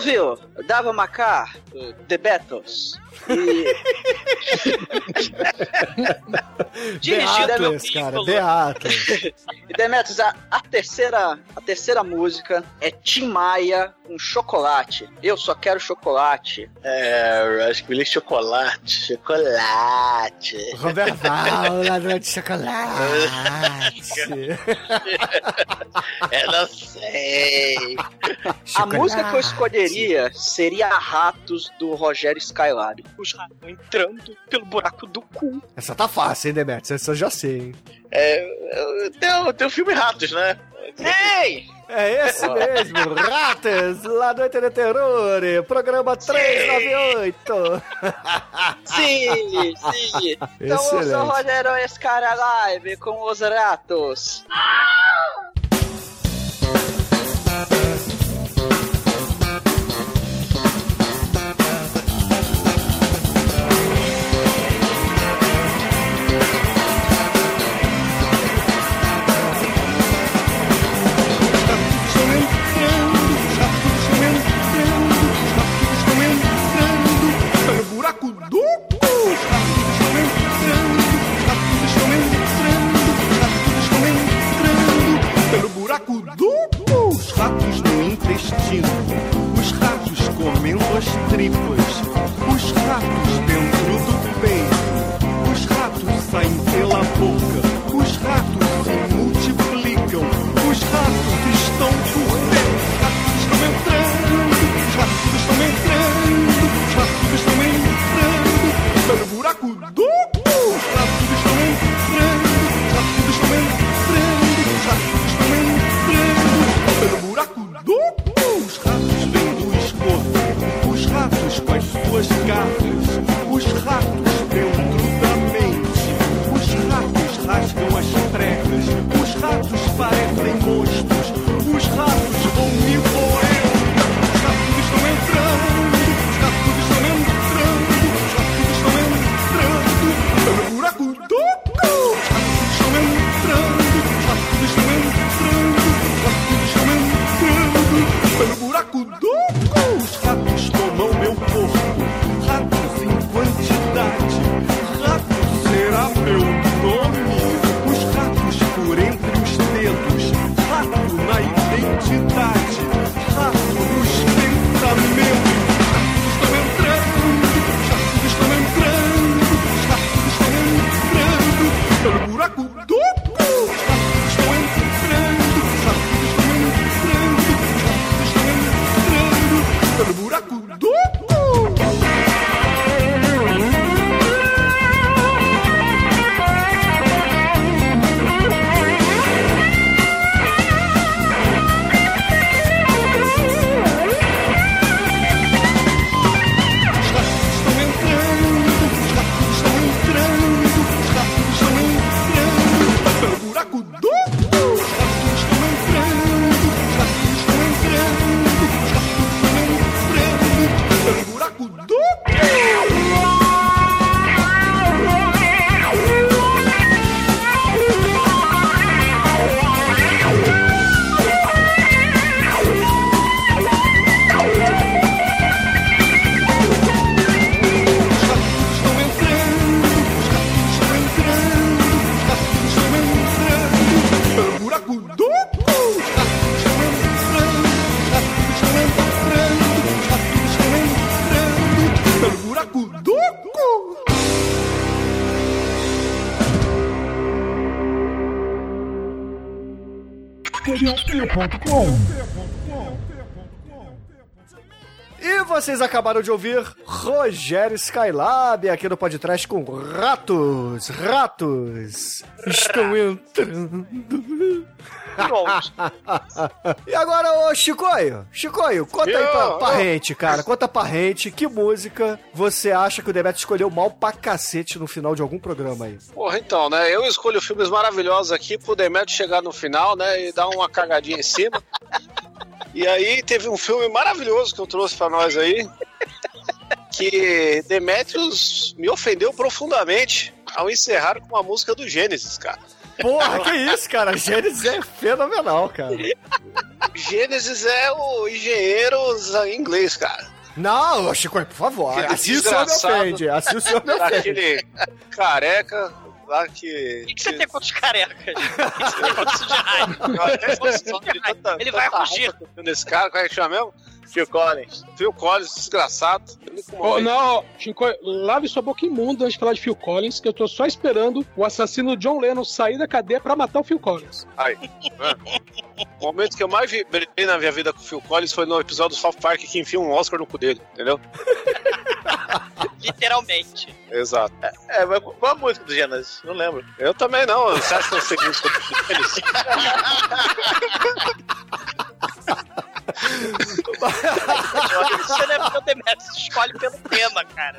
Ouviu? Dava Macar, The Beatles. E... Dirigido é meu Atlas, cara. The Atlas. E Demetrius, a, a terceira, a terceira música é Tim Maia com chocolate. Eu só quero chocolate. É, acho que ele chocolate. Chocolate. Robert Val, ladrão de chocolate. Eu não sei. A música que eu escolheria seria Ratos do Rogério Skylab. Os ratos entrando pelo buraco do cu. Essa tá fácil, hein, Demetrius? Essa eu já sei, hein? É, tem, o- tem o filme Ratos, né? Ei! É esse mesmo, Ratas, lá do Noite de Terror, programa 398. Sim, sim. Então usa Excelente. o Rogério Skylab com os ratos. Pelo buraco do cu, entrando, os ratos estão entrando, os ratos estão entrando. Pelo buraco cu, os ratos no intestino, os ratos comendo as tripas, os ratos dentro buraco do cu, os ratos estão entrando, os ratos estão entrando, os ratos estão entrando pelo buraco ratos vêm do esgoto, os ratos com as suas garras, acabaram de ouvir Rogério Skylab aqui no podcast com ratos, ratos. Estão entrando. e agora, ô Chicoio, Chicoio, conta aí pra, Eu, pra eu. gente, cara. Conta pra gente que música você acha que o Demetrio escolheu mal pra cacete no final de algum programa aí. Porra, então, né? Eu escolho filmes maravilhosos aqui pro Demetrio chegar no final, né? E dar uma cagadinha em cima. E aí teve um filme maravilhoso que eu trouxe pra nós aí. Que Demetrius me ofendeu profundamente ao encerrar com uma música do Gênesis, cara. Porra, que isso, cara? Gênesis é fenomenal, cara. Gênesis é o engenheiro em inglês, cara. Não, ô, Chicoio, por favor. Aquele Assim o senhor me ofende. Assim o senhor me ofende. Daquele careca lá que. O que, que você tem contra os carecas? O que você tem contra isso de raiva? Até de Ele vai tenho Desse cara, como é que chama mesmo? Phil Collins. Phil Collins, desgraçado. Oh, não, Chico, lave sua boca imunda antes de falar de Phil Collins, que eu tô só esperando o assassino John Lennon sair da cadeia pra matar o Phil Collins. Aí. né? O momento que eu mais vibrei na minha vida com o Phil Collins foi no episódio do South Park que enfia um Oscar no cu dele, entendeu? Literalmente. Exato. É, mas qual a música do Gênesis? Não lembro. Eu também não. Você acha que eu sei música do Gênesis? Você não é porque o Demetrius escolhe pelo tema, cara.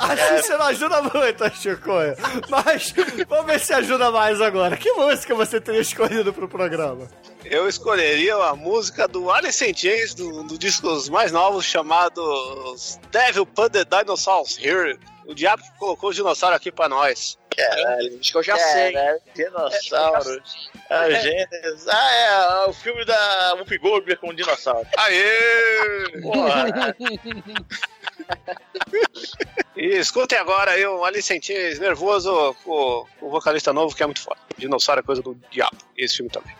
Assim você não ajuda muito, Chicoio. Mas vamos ver se ajuda mais agora. Que música você teria escolhido pro programa? Eu escolheria a música do Alice in Chains, do, do discos mais novos, chamados Devil the Dinosaurs Here. O diabo que colocou o dinossauro aqui pra nós. Caralho, acho que eu já sei. Caralho, Dinossauro. A Gênesis. Ah, é o filme da Whoopi Goldberg com o dinossauro. Aê! Porra. E escutem agora aí um Alice in Chains nervoso com o vocalista novo que é muito foda. Dinossauro é coisa do diabo. Esse filme também.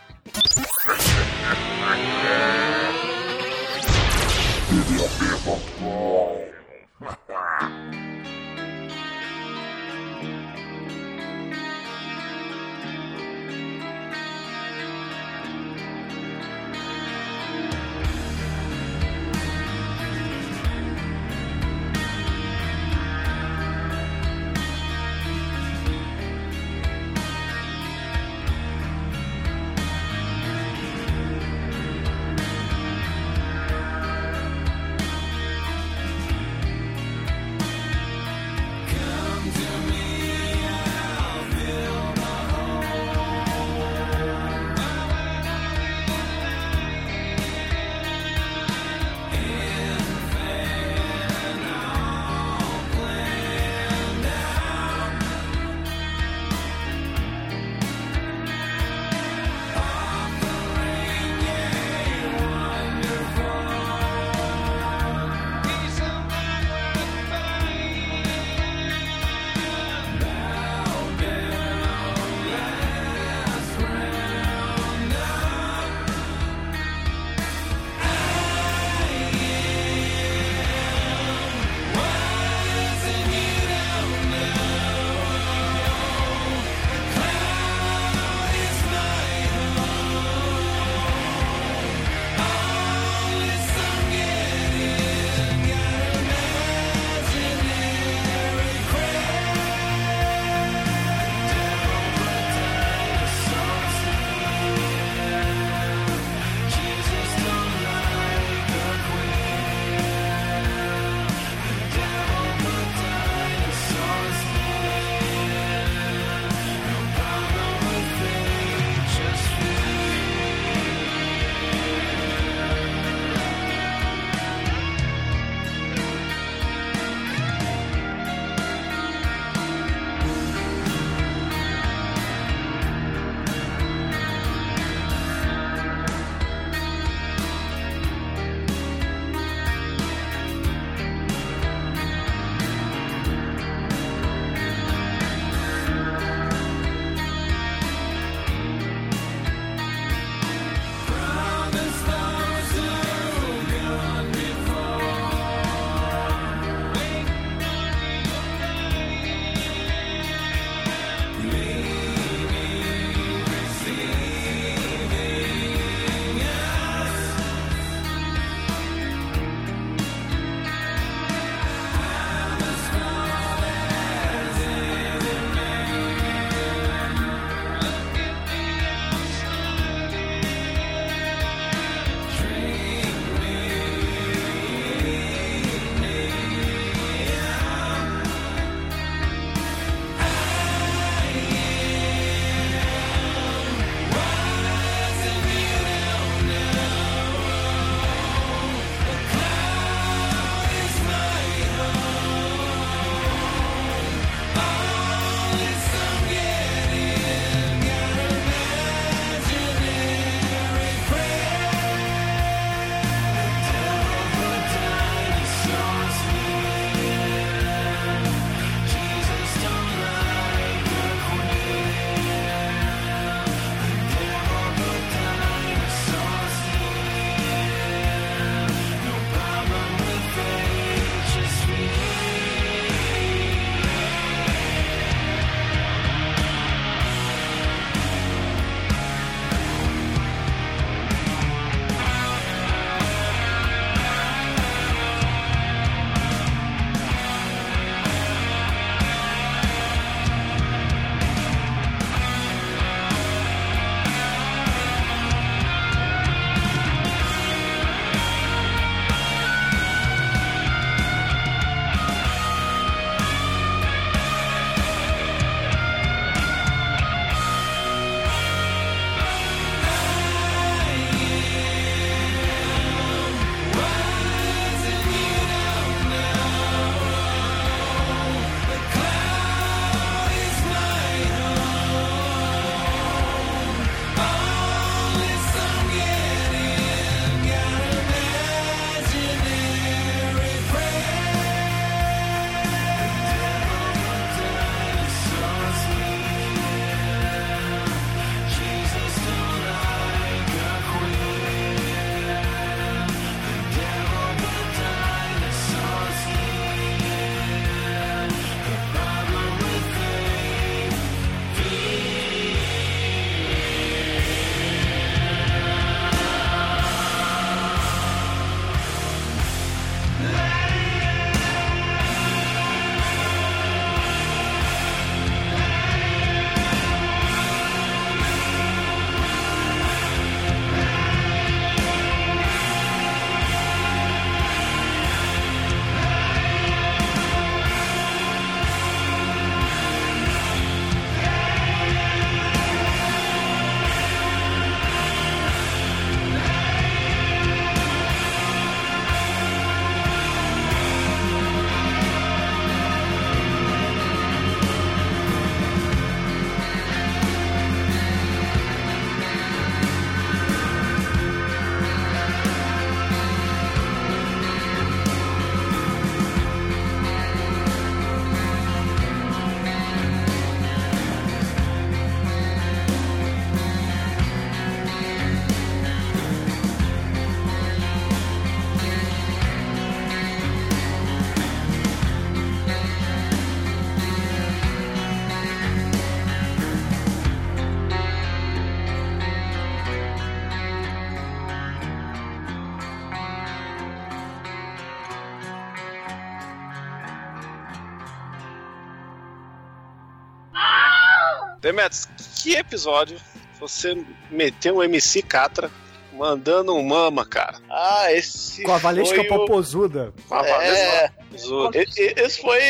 Demetrius, que episódio você meteu um MC Catra mandando um mama, cara? Ah, esse. Com a Valesca foi o- Popozuda. Com a É, Zuda. e- e- esse foi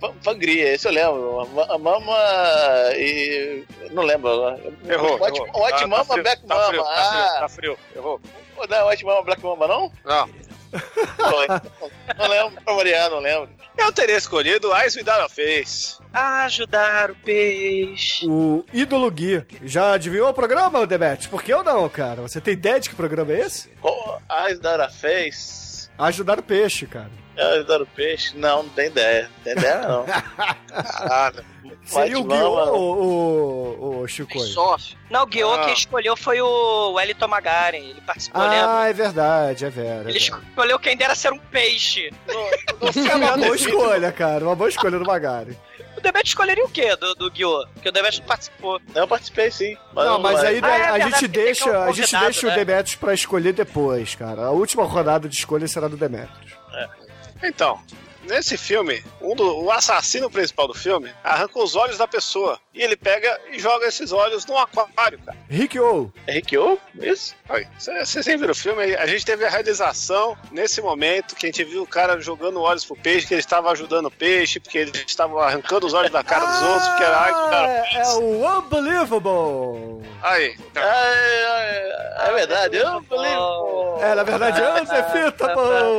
Pan- Pangria, esse eu lembro. A Ma- A Mama e. Não lembro. Errou. White, errou. White Ah, tá Mama, frio, Black tá Mama. Frio, tá frio, ah, tá frio. Errou. não é White Mama, Black Mama, não? Não. Não lembro, pra variar, não lembro. Eu teria escolhido Eyes Without a Face. Ajudar o peixe. O ídolo Gui. Já adivinhou o programa, Demet? Por que eu não, cara? Você tem ideia de que programa é esse? Qual- Eyes That a Face? Ajudar o peixe, cara. That a Peixe? Não, não tem ideia. Não tem ideia, não. Caralho. Seria o White Gui Mama. ou o, o Chico? Não, o Guiô Ah. quem escolheu foi o Wellington Magaren. Ele participou, lembra? Ah, é verdade, é verdade. Ele escolheu quem dera ser um peixe. É uma boa escolha, cara. Uma boa escolha do Magari. O Demet escolheria o quê do, do Guiô? Porque o Demet não participou. Eu participei sim. Não, mas aí Ah, é a gente deixa, um a gente deixa o né? Demetrius pra escolher depois, cara. A última rodada de escolha será do Demetrius. Então, nesse filme, um do- o assassino principal do filme arranca os olhos da pessoa. E ele pega e joga esses olhos num aquário, cara. Rick O. É Rick O? Isso? Vocês nem viram o filme? A gente teve a realização nesse momento que a gente viu o cara jogando olhos pro peixe, que ele estava ajudando o peixe, porque ele estava arrancando os olhos da cara dos outros, porque era Eyes Without a É, é o Unbelievable! Aí. É, é, é verdade, falei. pô. É, na verdade, Unbelievable!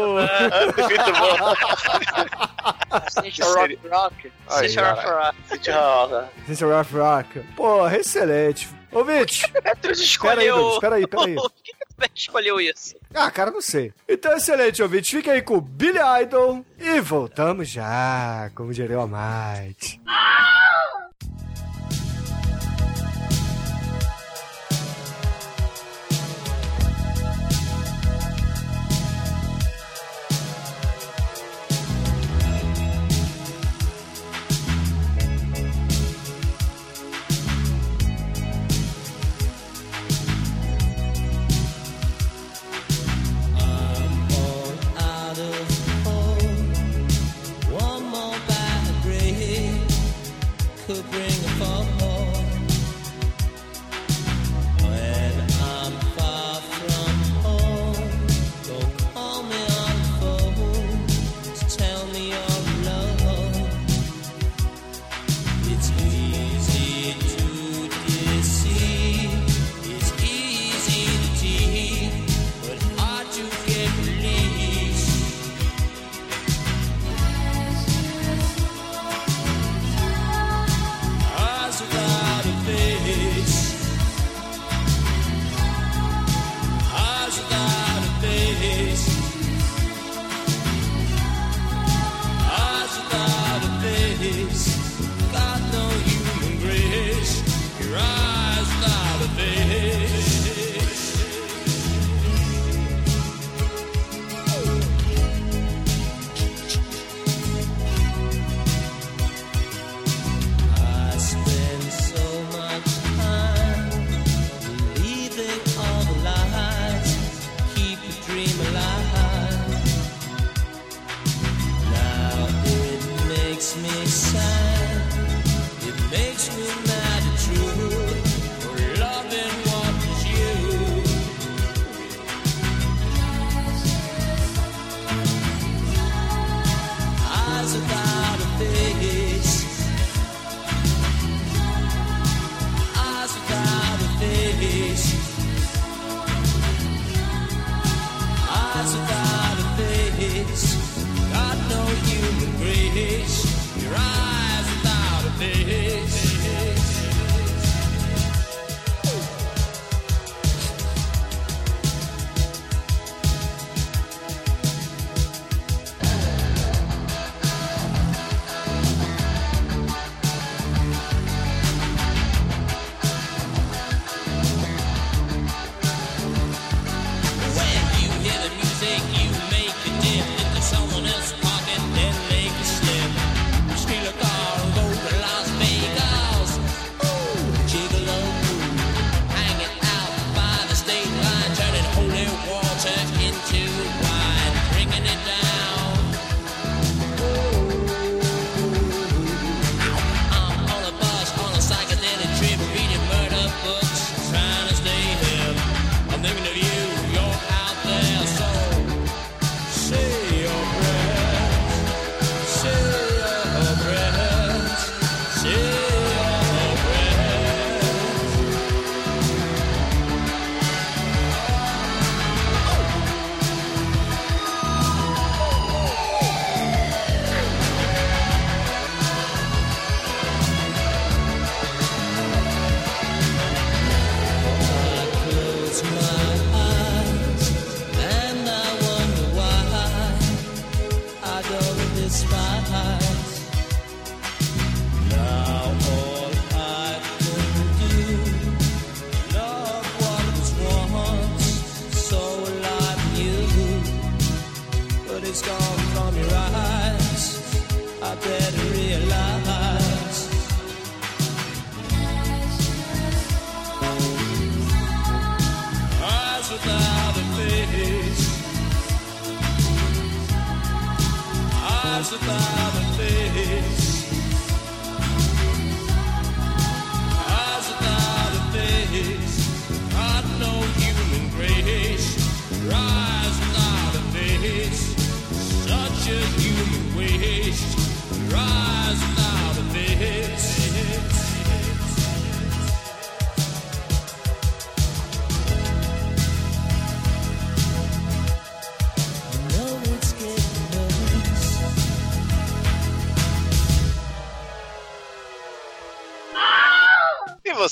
Rock Rock. Aí, Sister of cara. Rock. City Hall. This is Rough Rock. Porra, excelente. Ouvinte, espera aí, escolheu. Espera aí, espera aí. Por que escolheu isso? Ah, cara, não sei. Então, excelente, ouvinte. Fica aí com o Billy Idol e voltamos já, como diria o Amite. out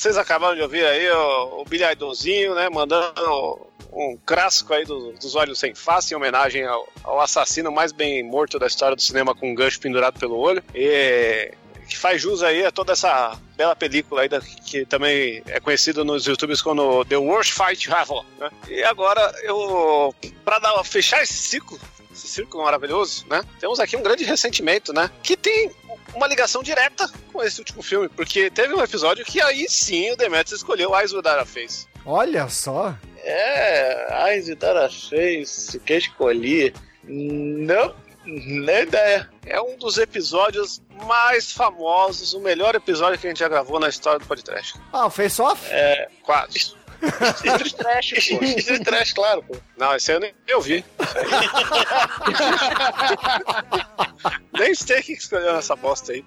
vocês acabaram de ouvir aí o, o Billy Idolzinho, né? Mandando um clássico aí do- dos Olhos Sem Face, em homenagem ao, ao assassino mais bem morto da história do cinema com um gancho pendurado pelo olho. E que faz jus aí a toda essa bela película aí da- que também é conhecida nos YouTubes como The Worst Fight Ever. Né? E agora eu, pra dar, fechar esse ciclo, esse círculo maravilhoso, né? Temos aqui um grande ressentimento, né? Que tem uma ligação direta com esse último filme, porque teve um episódio que aí sim o Demetrius escolheu Eyes Without a Face. Olha só. É, Eyes Without a Face, o que escolhi? Não, nem ideia. É um dos episódios mais famosos, o melhor episódio que a gente já gravou na história do podcast. Ah, o Face Off? É, quase. Street Trash, pô. Street Trash, claro, pô. Não, esse aí eu nem eu vi. nem sei quem que escolheu nessa bosta aí.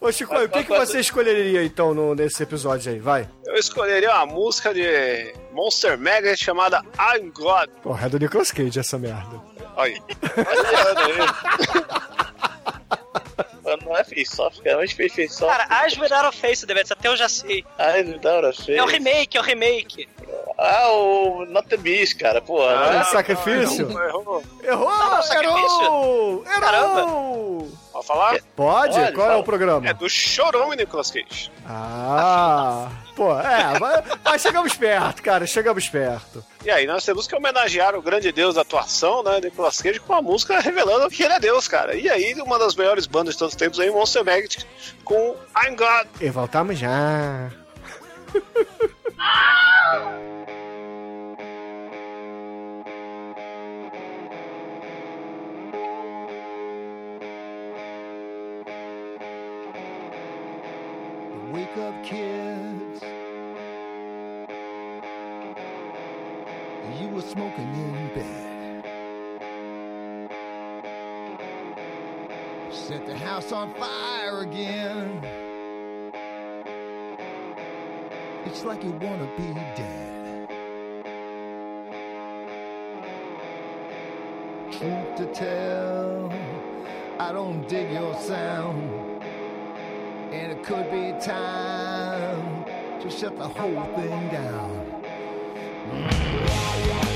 Ô, Chico, o que, que você escolheria então no, nesse episódio aí? Vai. Eu escolheria uma música de Monster Magnet chamada I'm God. Porra, é do Nicolas Cage essa merda. Olha aí. Mano, não é Face Off, cara. Onde fez Face Off? Cara, Eyes Without a Face, Demetrius, até eu já sei. Eyes Without a Face. É o remake, é o remake. Ah, o Not the Beast, cara. Pô, Ah, né? sacrifício? Errou. Errou! não, sacrifício. Errou! Errou! Pode falar? Pode? Pode, Qual é fala. o programa? É do Chorão e Nicolas Cage. Ah, pô, é, mas, mas chegamos perto, cara, chegamos perto. E aí, nós temos que homenagear o grande deus da atuação, né, Nicolas Cage, com uma música revelando que ele é deus, cara. E aí, uma das melhores bandas de todos os tempos aí, Monster Magnet, com I'm God. E voltamos já. Wake up, Were smoking in bed. Set the house on fire again. It's like you wanna be dead. Truth to tell, I don't dig your sound. And it could be time to shut the whole thing down. When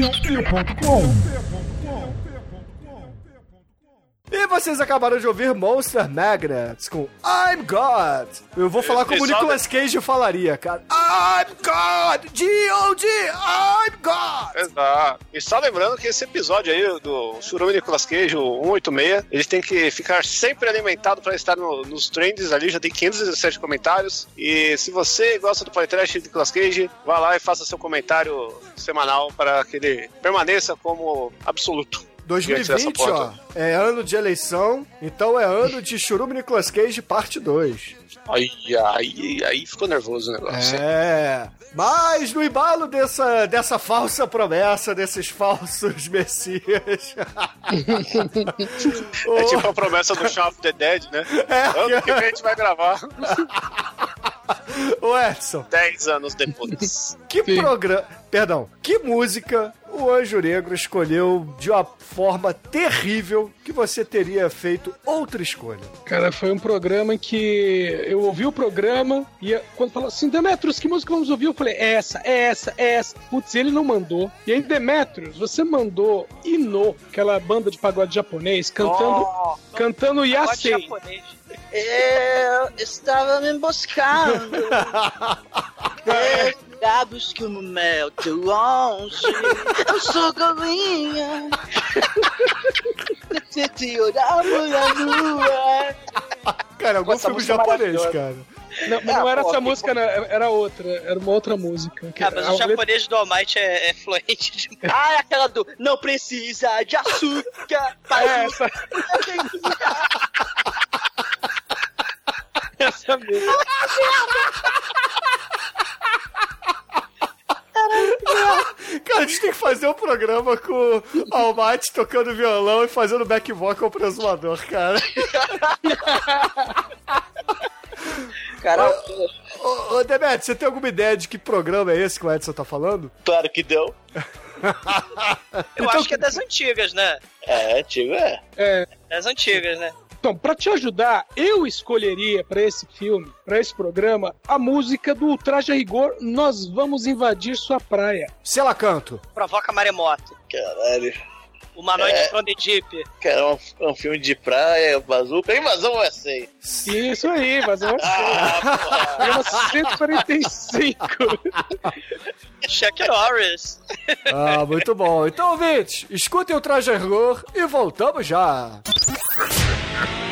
E vocês acabaram de ouvir Monster Magnets com I'm God. Eu vou falar como o Nicolas Cage falaria, cara. I'm God! G.O.D. I'm God! Exato. E só lembrando que esse episódio aí do Churume Nicolas Cage, o 186, eles têm que ficar sempre alimentados para estar no- nos trends ali, já tem 517 comentários. E se você gosta do podcast de Nicolas Cage, vá lá e faça seu comentário semanal para que ele permaneça como absoluto. Diante dessa 2020, porra ó, é ano de eleição, então é ano de Churume Nicolas Cage parte 2. Aí, aí, aí ficou nervoso o negócio. É. Mas no embalo dessa, dessa falsa promessa, desses falsos messias. É tipo a promessa do of the Dead, né? É. Ano que vem a gente vai gravar. Ô Edson. 10 anos depois. Que programa. Perdão, que música o Anjo Negro escolheu de uma forma terrível que você teria feito outra escolha? Cara, foi um programa em que eu ouvi o programa e quando falou assim, Demetrius, que música vamos ouvir? Eu falei, é essa, é essa, é essa. Putz, ele não mandou. E aí, Demetrius, você mandou Ino, aquela banda de pagode japonês, cantando, Oh, cantando pagode Yasei. japonês. Eu estava me buscando. Lábios me mel de longe. Eu sou galinha. Tentei olhar pra lua. Cara, algum Essa filme é japonês, cara. Não, mas não Ah, era pô, essa música, não, era outra, era uma outra música. que Ah, mas a o letra- japonês do Almighty é, é fluente demais. Ah, é aquela do Não precisa de açúcar. Para É, essa. Essa mesmo. Cara, a gente tem que fazer um programa com o Almighty tocando violão e fazendo back vocal pro exumador, cara. Cara, Ô, ô Demet, você tem alguma ideia de que programa é esse que o Edson tá falando? Claro que deu. eu acho que é das antigas, né? É, antigo é. É. Das antigas, né? Então, pra te ajudar, eu escolheria pra esse filme, pra esse programa, a música do Ultraje a Rigor, Nós Vamos Invadir Sua Praia. Se ela canto. Provoca maremoto. Caralho. Uma noite É. from the Deep. Cara, é um, é um filme de praia, bazuca, invasão USA. Isso aí, mas eu Ah, Programa 145. Chuck Norris. Ah, muito bom. Então, ouvintes, escutem o Traje a Rigor e voltamos já.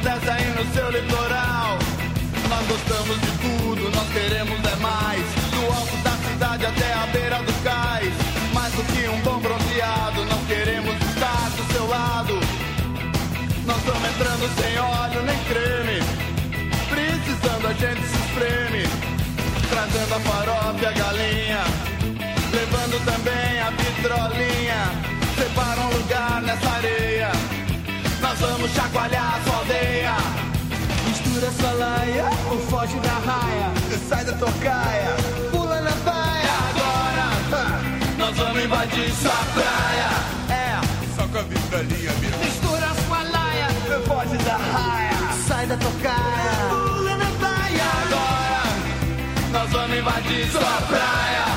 acontece aí no seu litoral. Nós gostamos de tudo, nós queremos é mais. Do alto da cidade até a beira do cais. Mais do que um bom bronzeado, nós queremos estar do seu lado. Nós estamos entrando sem óleo nem creme. Precisando a gente se espreme. Trazendo a farofa e a galinha. Vamos chacoalhar a sua aldeia. Mistura sua laia, ou foge da raia. Sai da tocaia, pula na baia. Agora, nós vamos invadir sua praia. É, só com a vitrolinha mesmo. Mistura sua laia, foge da raia. Sai da tocaia, pula na baia. Agora, nós vamos invadir sua praia.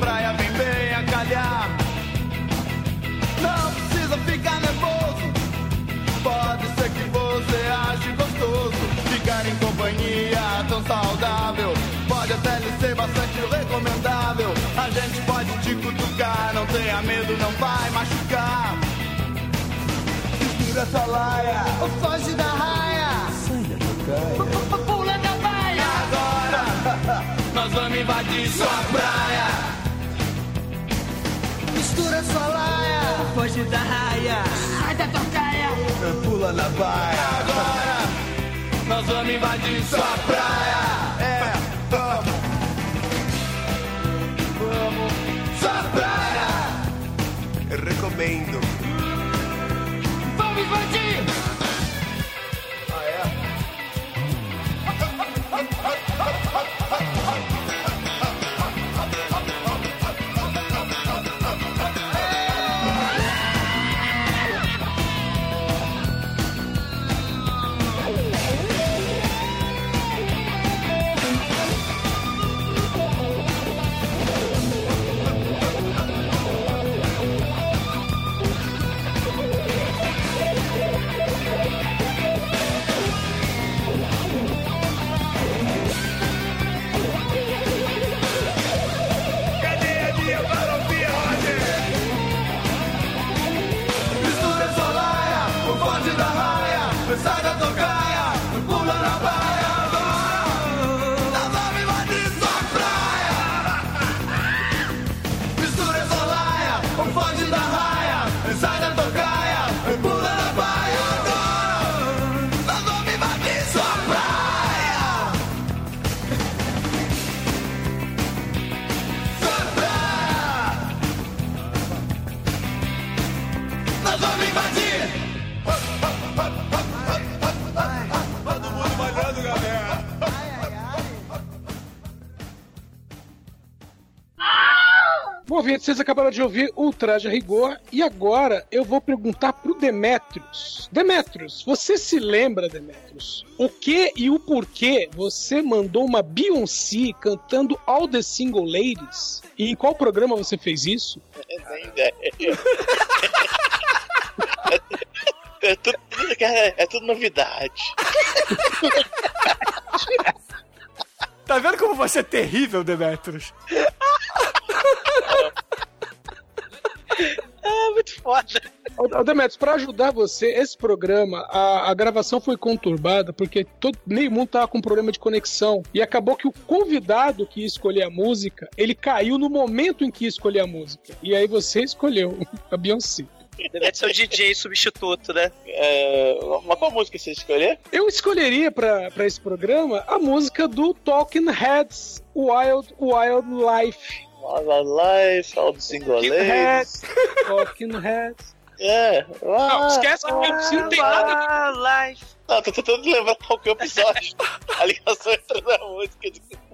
praia vem bem a calhar. Não precisa ficar nervoso, pode ser que você ache gostoso. Ficar em companhia tão saudável, pode até lhe ser bastante recomendável. A gente pode te cutucar, não tenha medo, não vai machucar. Segura sua laia, ou foge da raia. Da. Pula da baia. Agora, nós vamos invadir sua praia. Mistura sua laia, foge da raia. Sai da tocaia. Pula na baia. Agora nós vamos invadir sua praia. É, vamos. Vamos. Sua praia. Eu recomendo. Vamos invadir. Vocês acabaram de ouvir Ultraje a Rigor e agora eu vou perguntar pro Demetrius. Demetrius, você se lembra, Demetrius, o que e o porquê você mandou uma Beyoncé cantando All the Single Ladies? E em qual programa você fez isso? Nem ideia. É tudo, cara, é tudo novidade. Tá vendo como você é terrível, Demetrius? Ah, muito foda. Demetrius, pra ajudar você, esse programa, a, a gravação foi conturbada porque todo, meio mundo tava com problema de conexão e acabou que o convidado que ia escolher a música, ele caiu no momento em que ia escolher a música. E aí você escolheu a Beyoncé. Deve ser o DJ substituto, né? É, mas qual música você escolher? Eu escolheria pra pra esse programa a música do Talking Heads, Wild Wild Life. Wild Life, All the Single Talking. Heads, Talking Heads. É. Não, esquece que o Beyoncé não tem nada Life. Não, tô tentando lembrar qual que é o episódio. a ligação entre a música.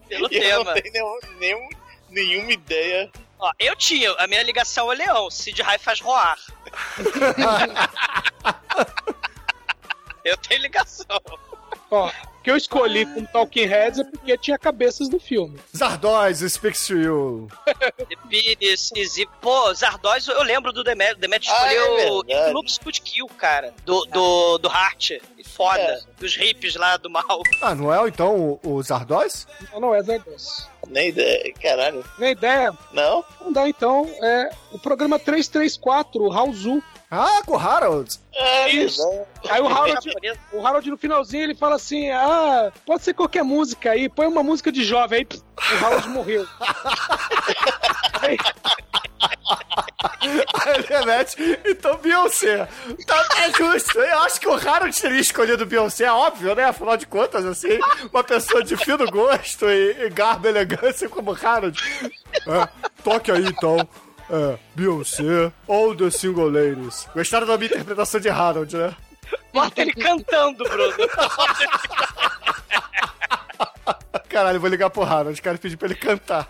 Pelo e eu não tema. tenho nenhum, nenhum- nenhuma ideia. Ó, eu tinha, a minha ligação é leão, Cid Rai faz roar. eu tenho ligação. Ó, que eu escolhi como Talking Heads é porque tinha cabeças do filme. Zardoz speaks to you. The Pires, Easy. Pô, Zardoz, eu lembro do Demet. O Demet Ah, escolheu é o. Loops Could Kill, cara. Do, do, do Heart. Foda. É. Dos hippies lá do mal. Ah, não é então o, o Zardoz? Não, não é Zardoz. Nem ideia. Caralho. Nem ideia? Não? Não dá então. É o programa 334, o Raulzu. Ah, com o Harold. É, Isso. Aí o Harold, o Harold no finalzinho ele fala assim: Ah, pode ser qualquer música aí, põe uma música de jovem aí. pff, O Harold morreu. Aí, Aí ele remete, então Beyoncé. Tá, é justo. Eu acho que o Harold teria escolhido Beyoncé, é óbvio, né? Afinal de contas, assim, uma pessoa de fino gosto e, e garbo e elegância como Harold. É, toque aí então. É, Beyoncé, All the Single Ladies. Gostaram da minha interpretação de Harold, né? Bota ele cantando, Bruno. Caralho, eu vou ligar pro Harold, quero pedir pra ele cantar.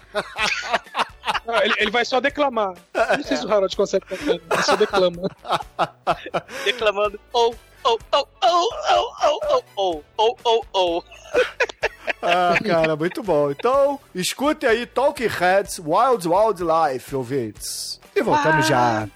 não, ele, ele vai só declamar. Não sei se o Harold consegue cantar, ele só declama. Declamando. Oh, oh, oh, oh, oh, oh, oh, oh, oh, oh, oh ah, cara, muito bom. Então, escute aí Talk Heads Wild Wild Life, ouvintes. E voltamos já.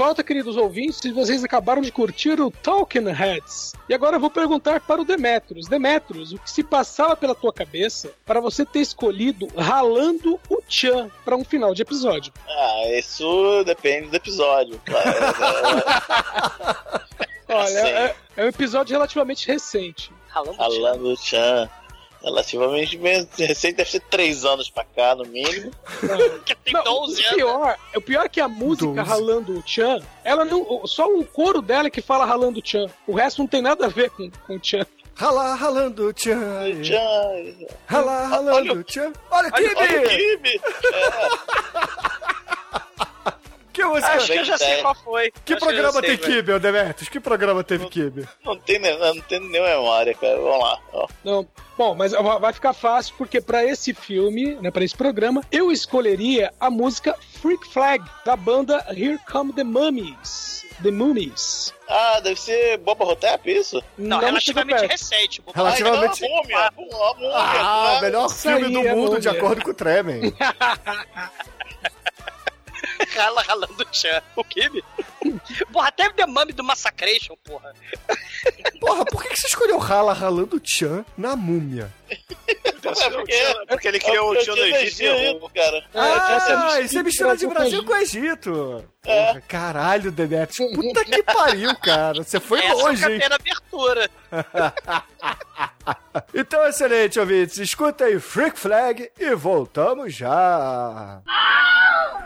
Volta, queridos ouvintes, e vocês acabaram de curtir o Talking Heads. E agora eu vou perguntar para o Demetrius. Demetrius, o que se passava pela tua cabeça para você ter escolhido Ralando o Chan para um final de episódio? Ah, isso depende do episódio. claro. Olha, Sim. é, é um episódio relativamente recente. Falando Chan. Relativamente bem recente, deve ser três anos pra cá, no mínimo. Não, o pior, o pior é que a música Doze. Ralando o Chan, ela não. Só o coro dela é que fala Ralando o Chan. O resto não tem nada a ver com, com o Chan. Rala, ralando, tchan. Tchan. Rala, ralando, tchan. Olha o Olha, olha o Kibe! Kibe! Que música? Acho que eu já sei qual foi. Que Acho que programa sei, tem ô Demetrius? Que programa teve Kibe? Não tem, ne- não tem nem memória, cara. Vamos lá. ó. Não. Bom, mas va- vai ficar fácil porque pra esse filme, né, para esse programa, eu escolheria a música Freak Flag da banda Here Come the Mummies. The Mummies. Ah, deve ser Boba Hotep, isso? Não, Não relativamente recente. Boba Relativamente- Ah, então, a múmia, múmia, Ah, melhor filme aí do é mundo, de acordo com o Tremen. Rala, ralando o Chan. O Kibe? Porra, até The Mummy do Massacration, porra. Porra, por que que você escolheu Rala ralando Chan na múmia? porque, porque ele criou o tio do Egito e errou. cara. Ah, isso é mistura de Brasil com Egito. Porra, caralho, Demetrius. Puta que pariu, cara. Você foi Essa longe, é hein? a primeira abertura. Então, excelente, ouvintes. Escuta aí Freak Flag e voltamos já. I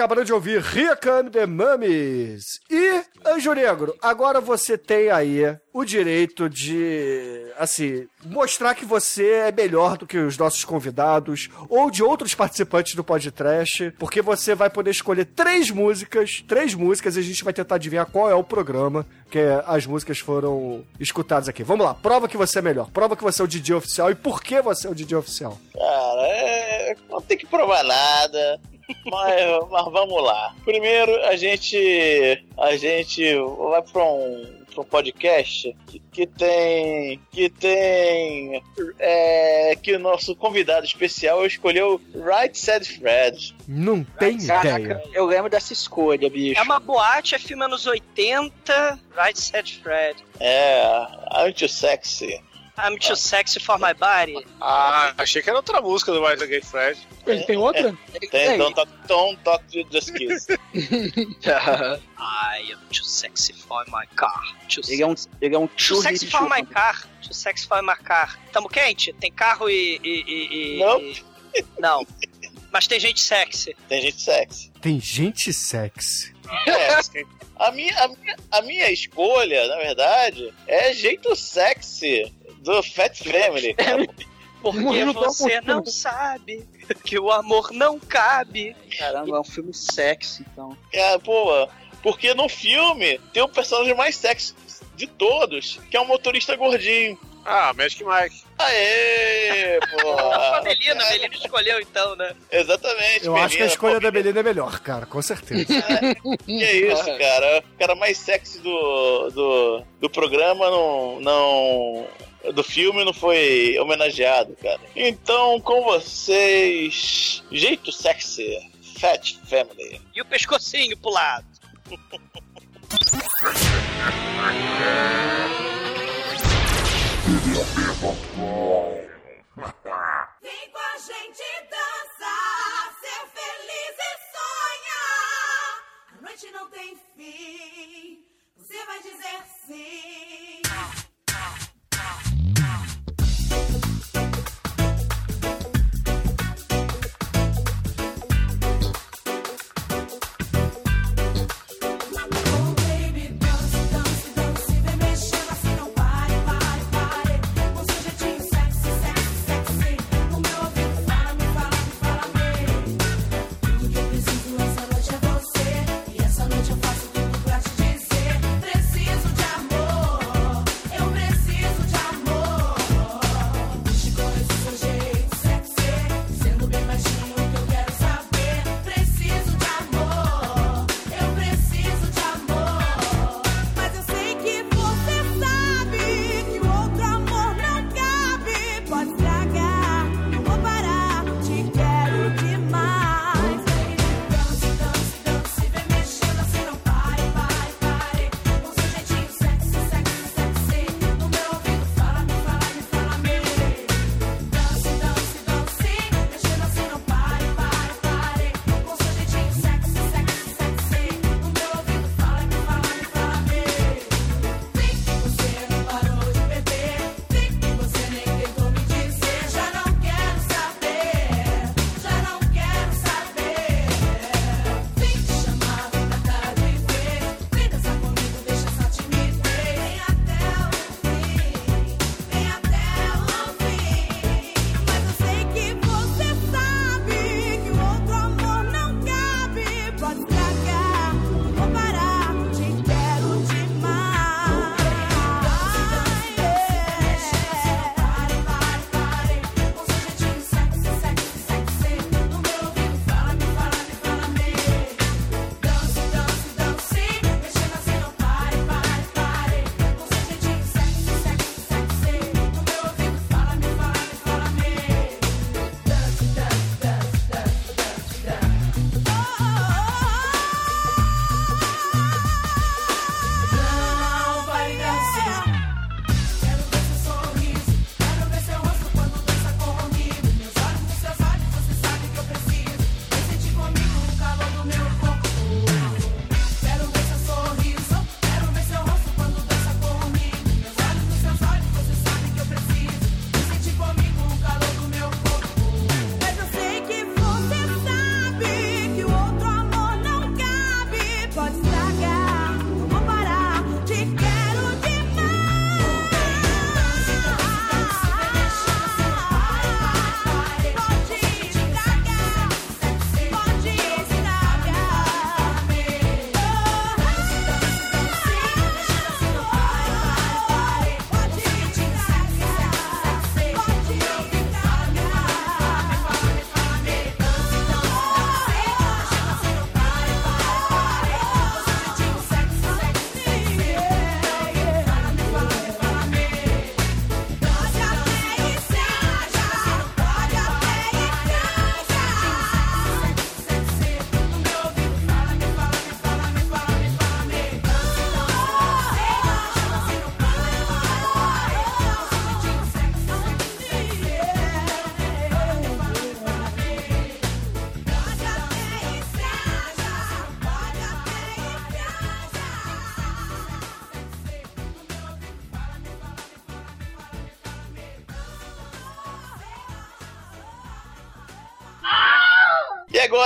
acabaram de ouvir and the Mummies. E, Anjo Negro, agora você tem aí o direito de, assim, mostrar que você é melhor do que os nossos convidados ou de outros participantes do podcast, porque você vai poder escolher três músicas, três músicas, e a gente vai tentar adivinhar qual é o programa que as músicas foram escutadas aqui. Vamos lá, prova que você é melhor, prova que você é o DJ oficial e por que você é o DJ oficial. Cara, é... não tem que provar nada. Mas, mas vamos lá. Primeiro, a gente a gente vai para um, pra um podcast que, que tem que tem é, que o nosso convidado especial escolheu Right Said Fred. Não tem Caraca, ideia. eu lembro dessa escolha, bicho. É uma boate, é filme anos 80, Right Said Fred. É, Aren't You Sexy? I'm too sexy for my body. Ah, achei que era outra música do White Gay Fred. Ele tem outra? Tem Don't Talk, don't talk to Just Kiss. I am too sexy for my car. Too Ele é um, ele é um Too churri sexy for my car. Too sexy for my car. Tamo quente? Tem carro e. e, e- e- Não. e- Não. Mas tem gente sexy. Tem gente sexy. Tem gente sexy. É, a, minha, a, minha, a minha escolha, na verdade, é jeito sexy do Fat Family. cara. Porque você não sabe que o amor não cabe. Caramba, é um filme sexy, então. É, pô, porque no filme tem o personagem mais sexy de todos, que é um motorista gordinho. Ah, Magic Mike. Aê, pô. A Melina, a Melina escolheu então, né? Exatamente. Eu acho que a Melina, escolha pô, da Belina é melhor, cara, com certeza. Que é isso, cara? O cara mais sexy do, do, do programa não, não. Do filme não foi homenageado, cara. Então, com vocês. Jeito sexy. Fat Family. E o pescocinho pro lado. Vem com a gente dançar, ser feliz e sonhar. A noite não tem fim, você vai dizer sim.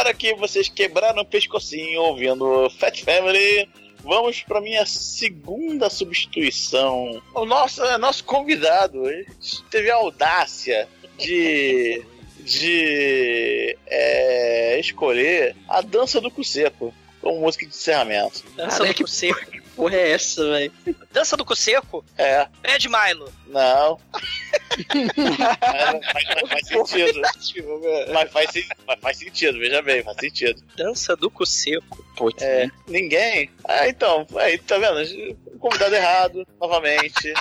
Agora que vocês quebraram o pescocinho ouvindo Fat Family, vamos para minha segunda substituição. O nosso, é nosso convidado ele teve a audácia de de é, escolher a dança do cu como música de encerramento. Dança do cu seco. Que porra é essa, velho? Dança do seco? É. Ed Milo. Não. mas, mas- mas faz sentido. mas, faz, mas faz sentido, veja bem, faz sentido. Dança do seco. Putz, É, ninguém. Ah, então, aí, tá vendo? Convidado errado, novamente.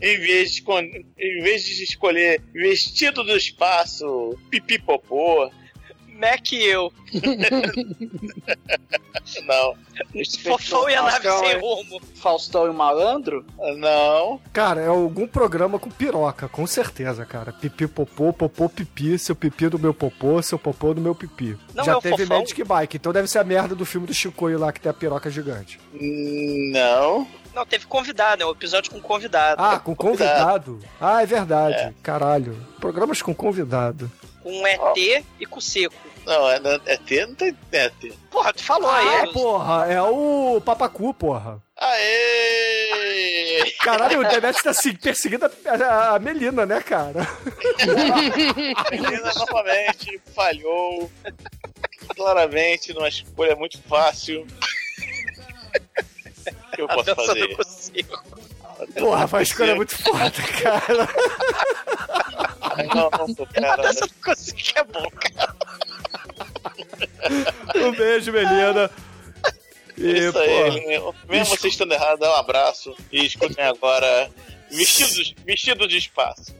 em, vez de, em vez de escolher vestido do espaço, pipi popô. Mac e eu. Não. Fofão e a nave Faustão, sem é- rumo. Faustão e o malandro? Não. Cara, é algum programa com piroca, com certeza, cara. Pipi popô, popô pipi, seu pipi do meu popô, seu popô do meu pipi. Não Já é teve Fofão? Magic Bike, então deve ser a merda do filme do Chicoio lá que tem a piroca gigante. Não. Não, teve convidado, é um episódio com convidado. Ah, com convidado. Ah, é verdade. Caralho. Programas com convidado. Com ET e com seco. Não, é, é T, não tem é T. Porra, tu falou Ah, aí. porra, é o Papacu, porra. Aê! Caralho, o Demet tá se- perseguindo a, a- a Melina, né, cara? Menina novamente falhou. Claramente, numa escolha muito fácil. O que eu posso fazer? cu seco. Porra, faz escolha muito foda, cara. Não, não cara. do cu seco é bom, cara. Um beijo, Melina. E, Isso pô, aí, mesmo vocês estando errados, dá um abraço e escutem agora Vestidos, vestido de espaço.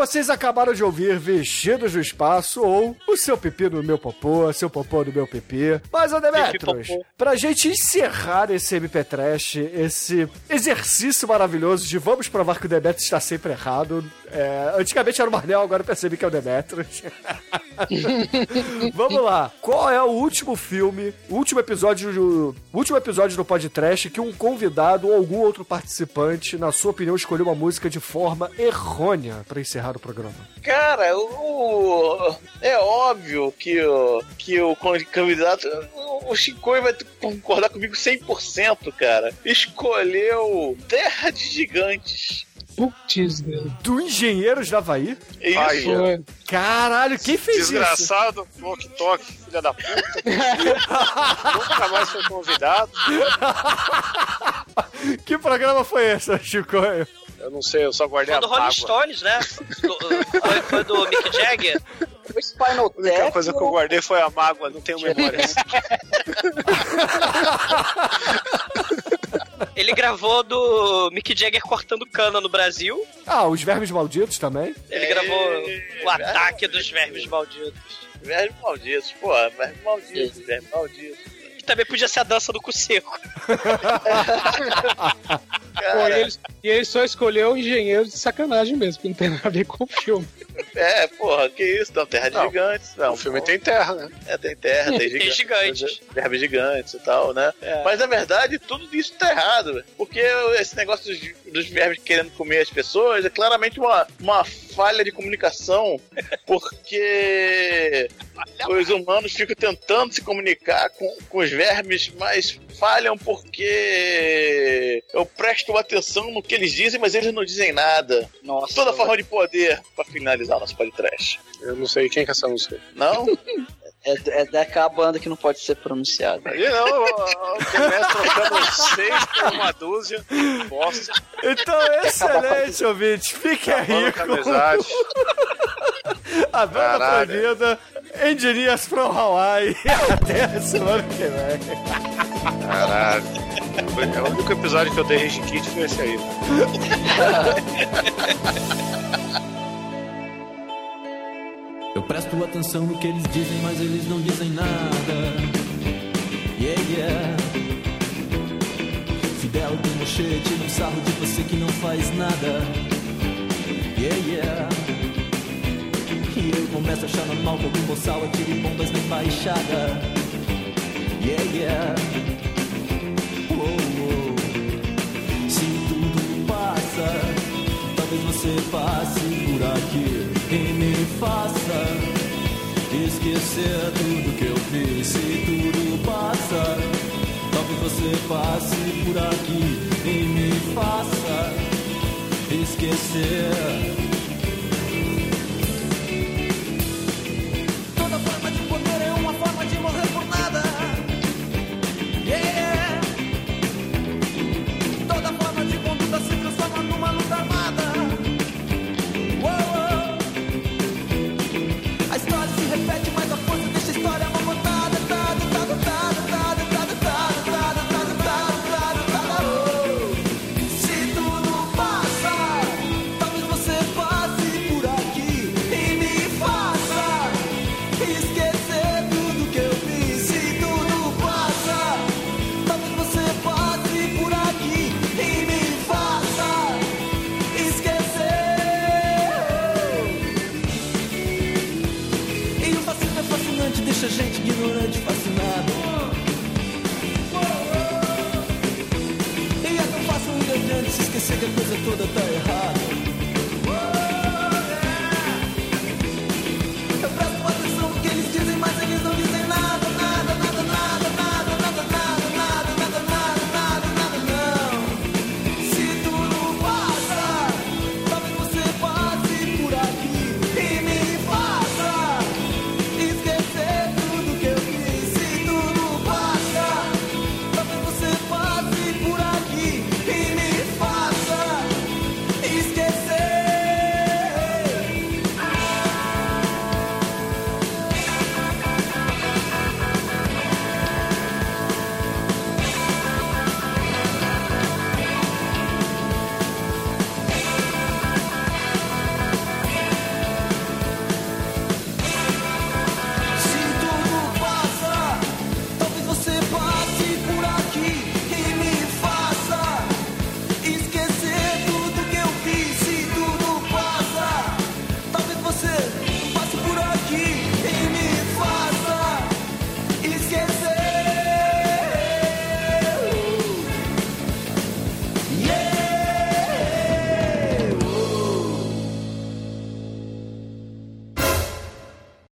Vocês acabaram de ouvir Vestidos do Espaço ou O Seu Pipi no Meu Popô, Seu Popô no Meu Pipi. Mas, ô Pipi-popô. pra gente encerrar esse MP Trash, esse exercício maravilhoso de vamos provar que o Demetrius está sempre errado. é, antigamente era o Marnel, agora eu percebi que é o Demetrius. Vamos lá. Qual é o último filme, o último episódio do, último episódio do podcast que um convidado ou algum outro participante, na sua opinião, escolheu uma música de forma errônea pra encerrar o programa? Cara, o, é óbvio que o, que o candidato. O Chicoio vai concordar comigo 100%, cara. Escolheu Terra de Gigantes. Putz. Do Engenheiros da Havaí? Isso. Ó. Foi. Caralho, quem fez isso? Desgraçado, Walk Talk, filha da puta. Nunca mais foi convidado. Que programa foi esse, Chico? Eu não sei, eu só guardei Foi a do Rolling. Stones, né? Do- foi, foi do Mick Jagger. O Spinal A única Tap. coisa que eu guardei foi a mágoa, não tenho memória. Ele gravou do Mick Jagger cortando cana no Brasil. Ah, os Vermes Malditos também? Ele gravou o ataque dos vermes malditos. Vermes malditos, porra, vermes malditos, vermes malditos. Também podia ser a dança do cu seco. Pô, e, ele, e ele só escolheu o engenheiro de sacanagem mesmo, que não tem nada a ver com o filme. É, porra, que isso? Não, Terra de Não, Gigantes. Não, o filme tem terra, né? É, tem terra, tem Tem gigantes. gigantes. Verbos gigantes e tal, né? É. Mas na verdade, tudo isso tá errado, velho. porque esse negócio dos, dos verbos querendo comer as pessoas é claramente uma, uma falha de comunicação, porque os humanos ficam tentando se comunicar com, com os vermes, mas falham porque eu presto atenção no que eles dizem, mas eles não dizem nada. Nossa, Toda forma de poder pra finalizar o nosso podcast. Eu não sei quem que é essa música. Não? É, é daquela banda que não pode ser pronunciada. Aí não, o Demetrio trocando seis por uma dúzia. Bosta. Então, excelente, ouvinte. Fique aí com amizade. a banda Caralho. proibida Engineers from Hawaii. Até a semana que vem. Caralho. É o único episódio que eu dei Rage Kit foi esse aí. presto atenção no que eles dizem, mas eles não dizem nada. Yeah, yeah. Fidel tem mochete no sarro de você que não faz nada. Yeah, yeah. E eu começo a achar normal que algum boçal atire bombas na embaixada. Yeah, yeah. Uou, uou. Se tudo passa, talvez você passe por aqui e me faça esquecer tudo que eu fiz. Se tudo passa, talvez você passe por aqui e me faça esquecer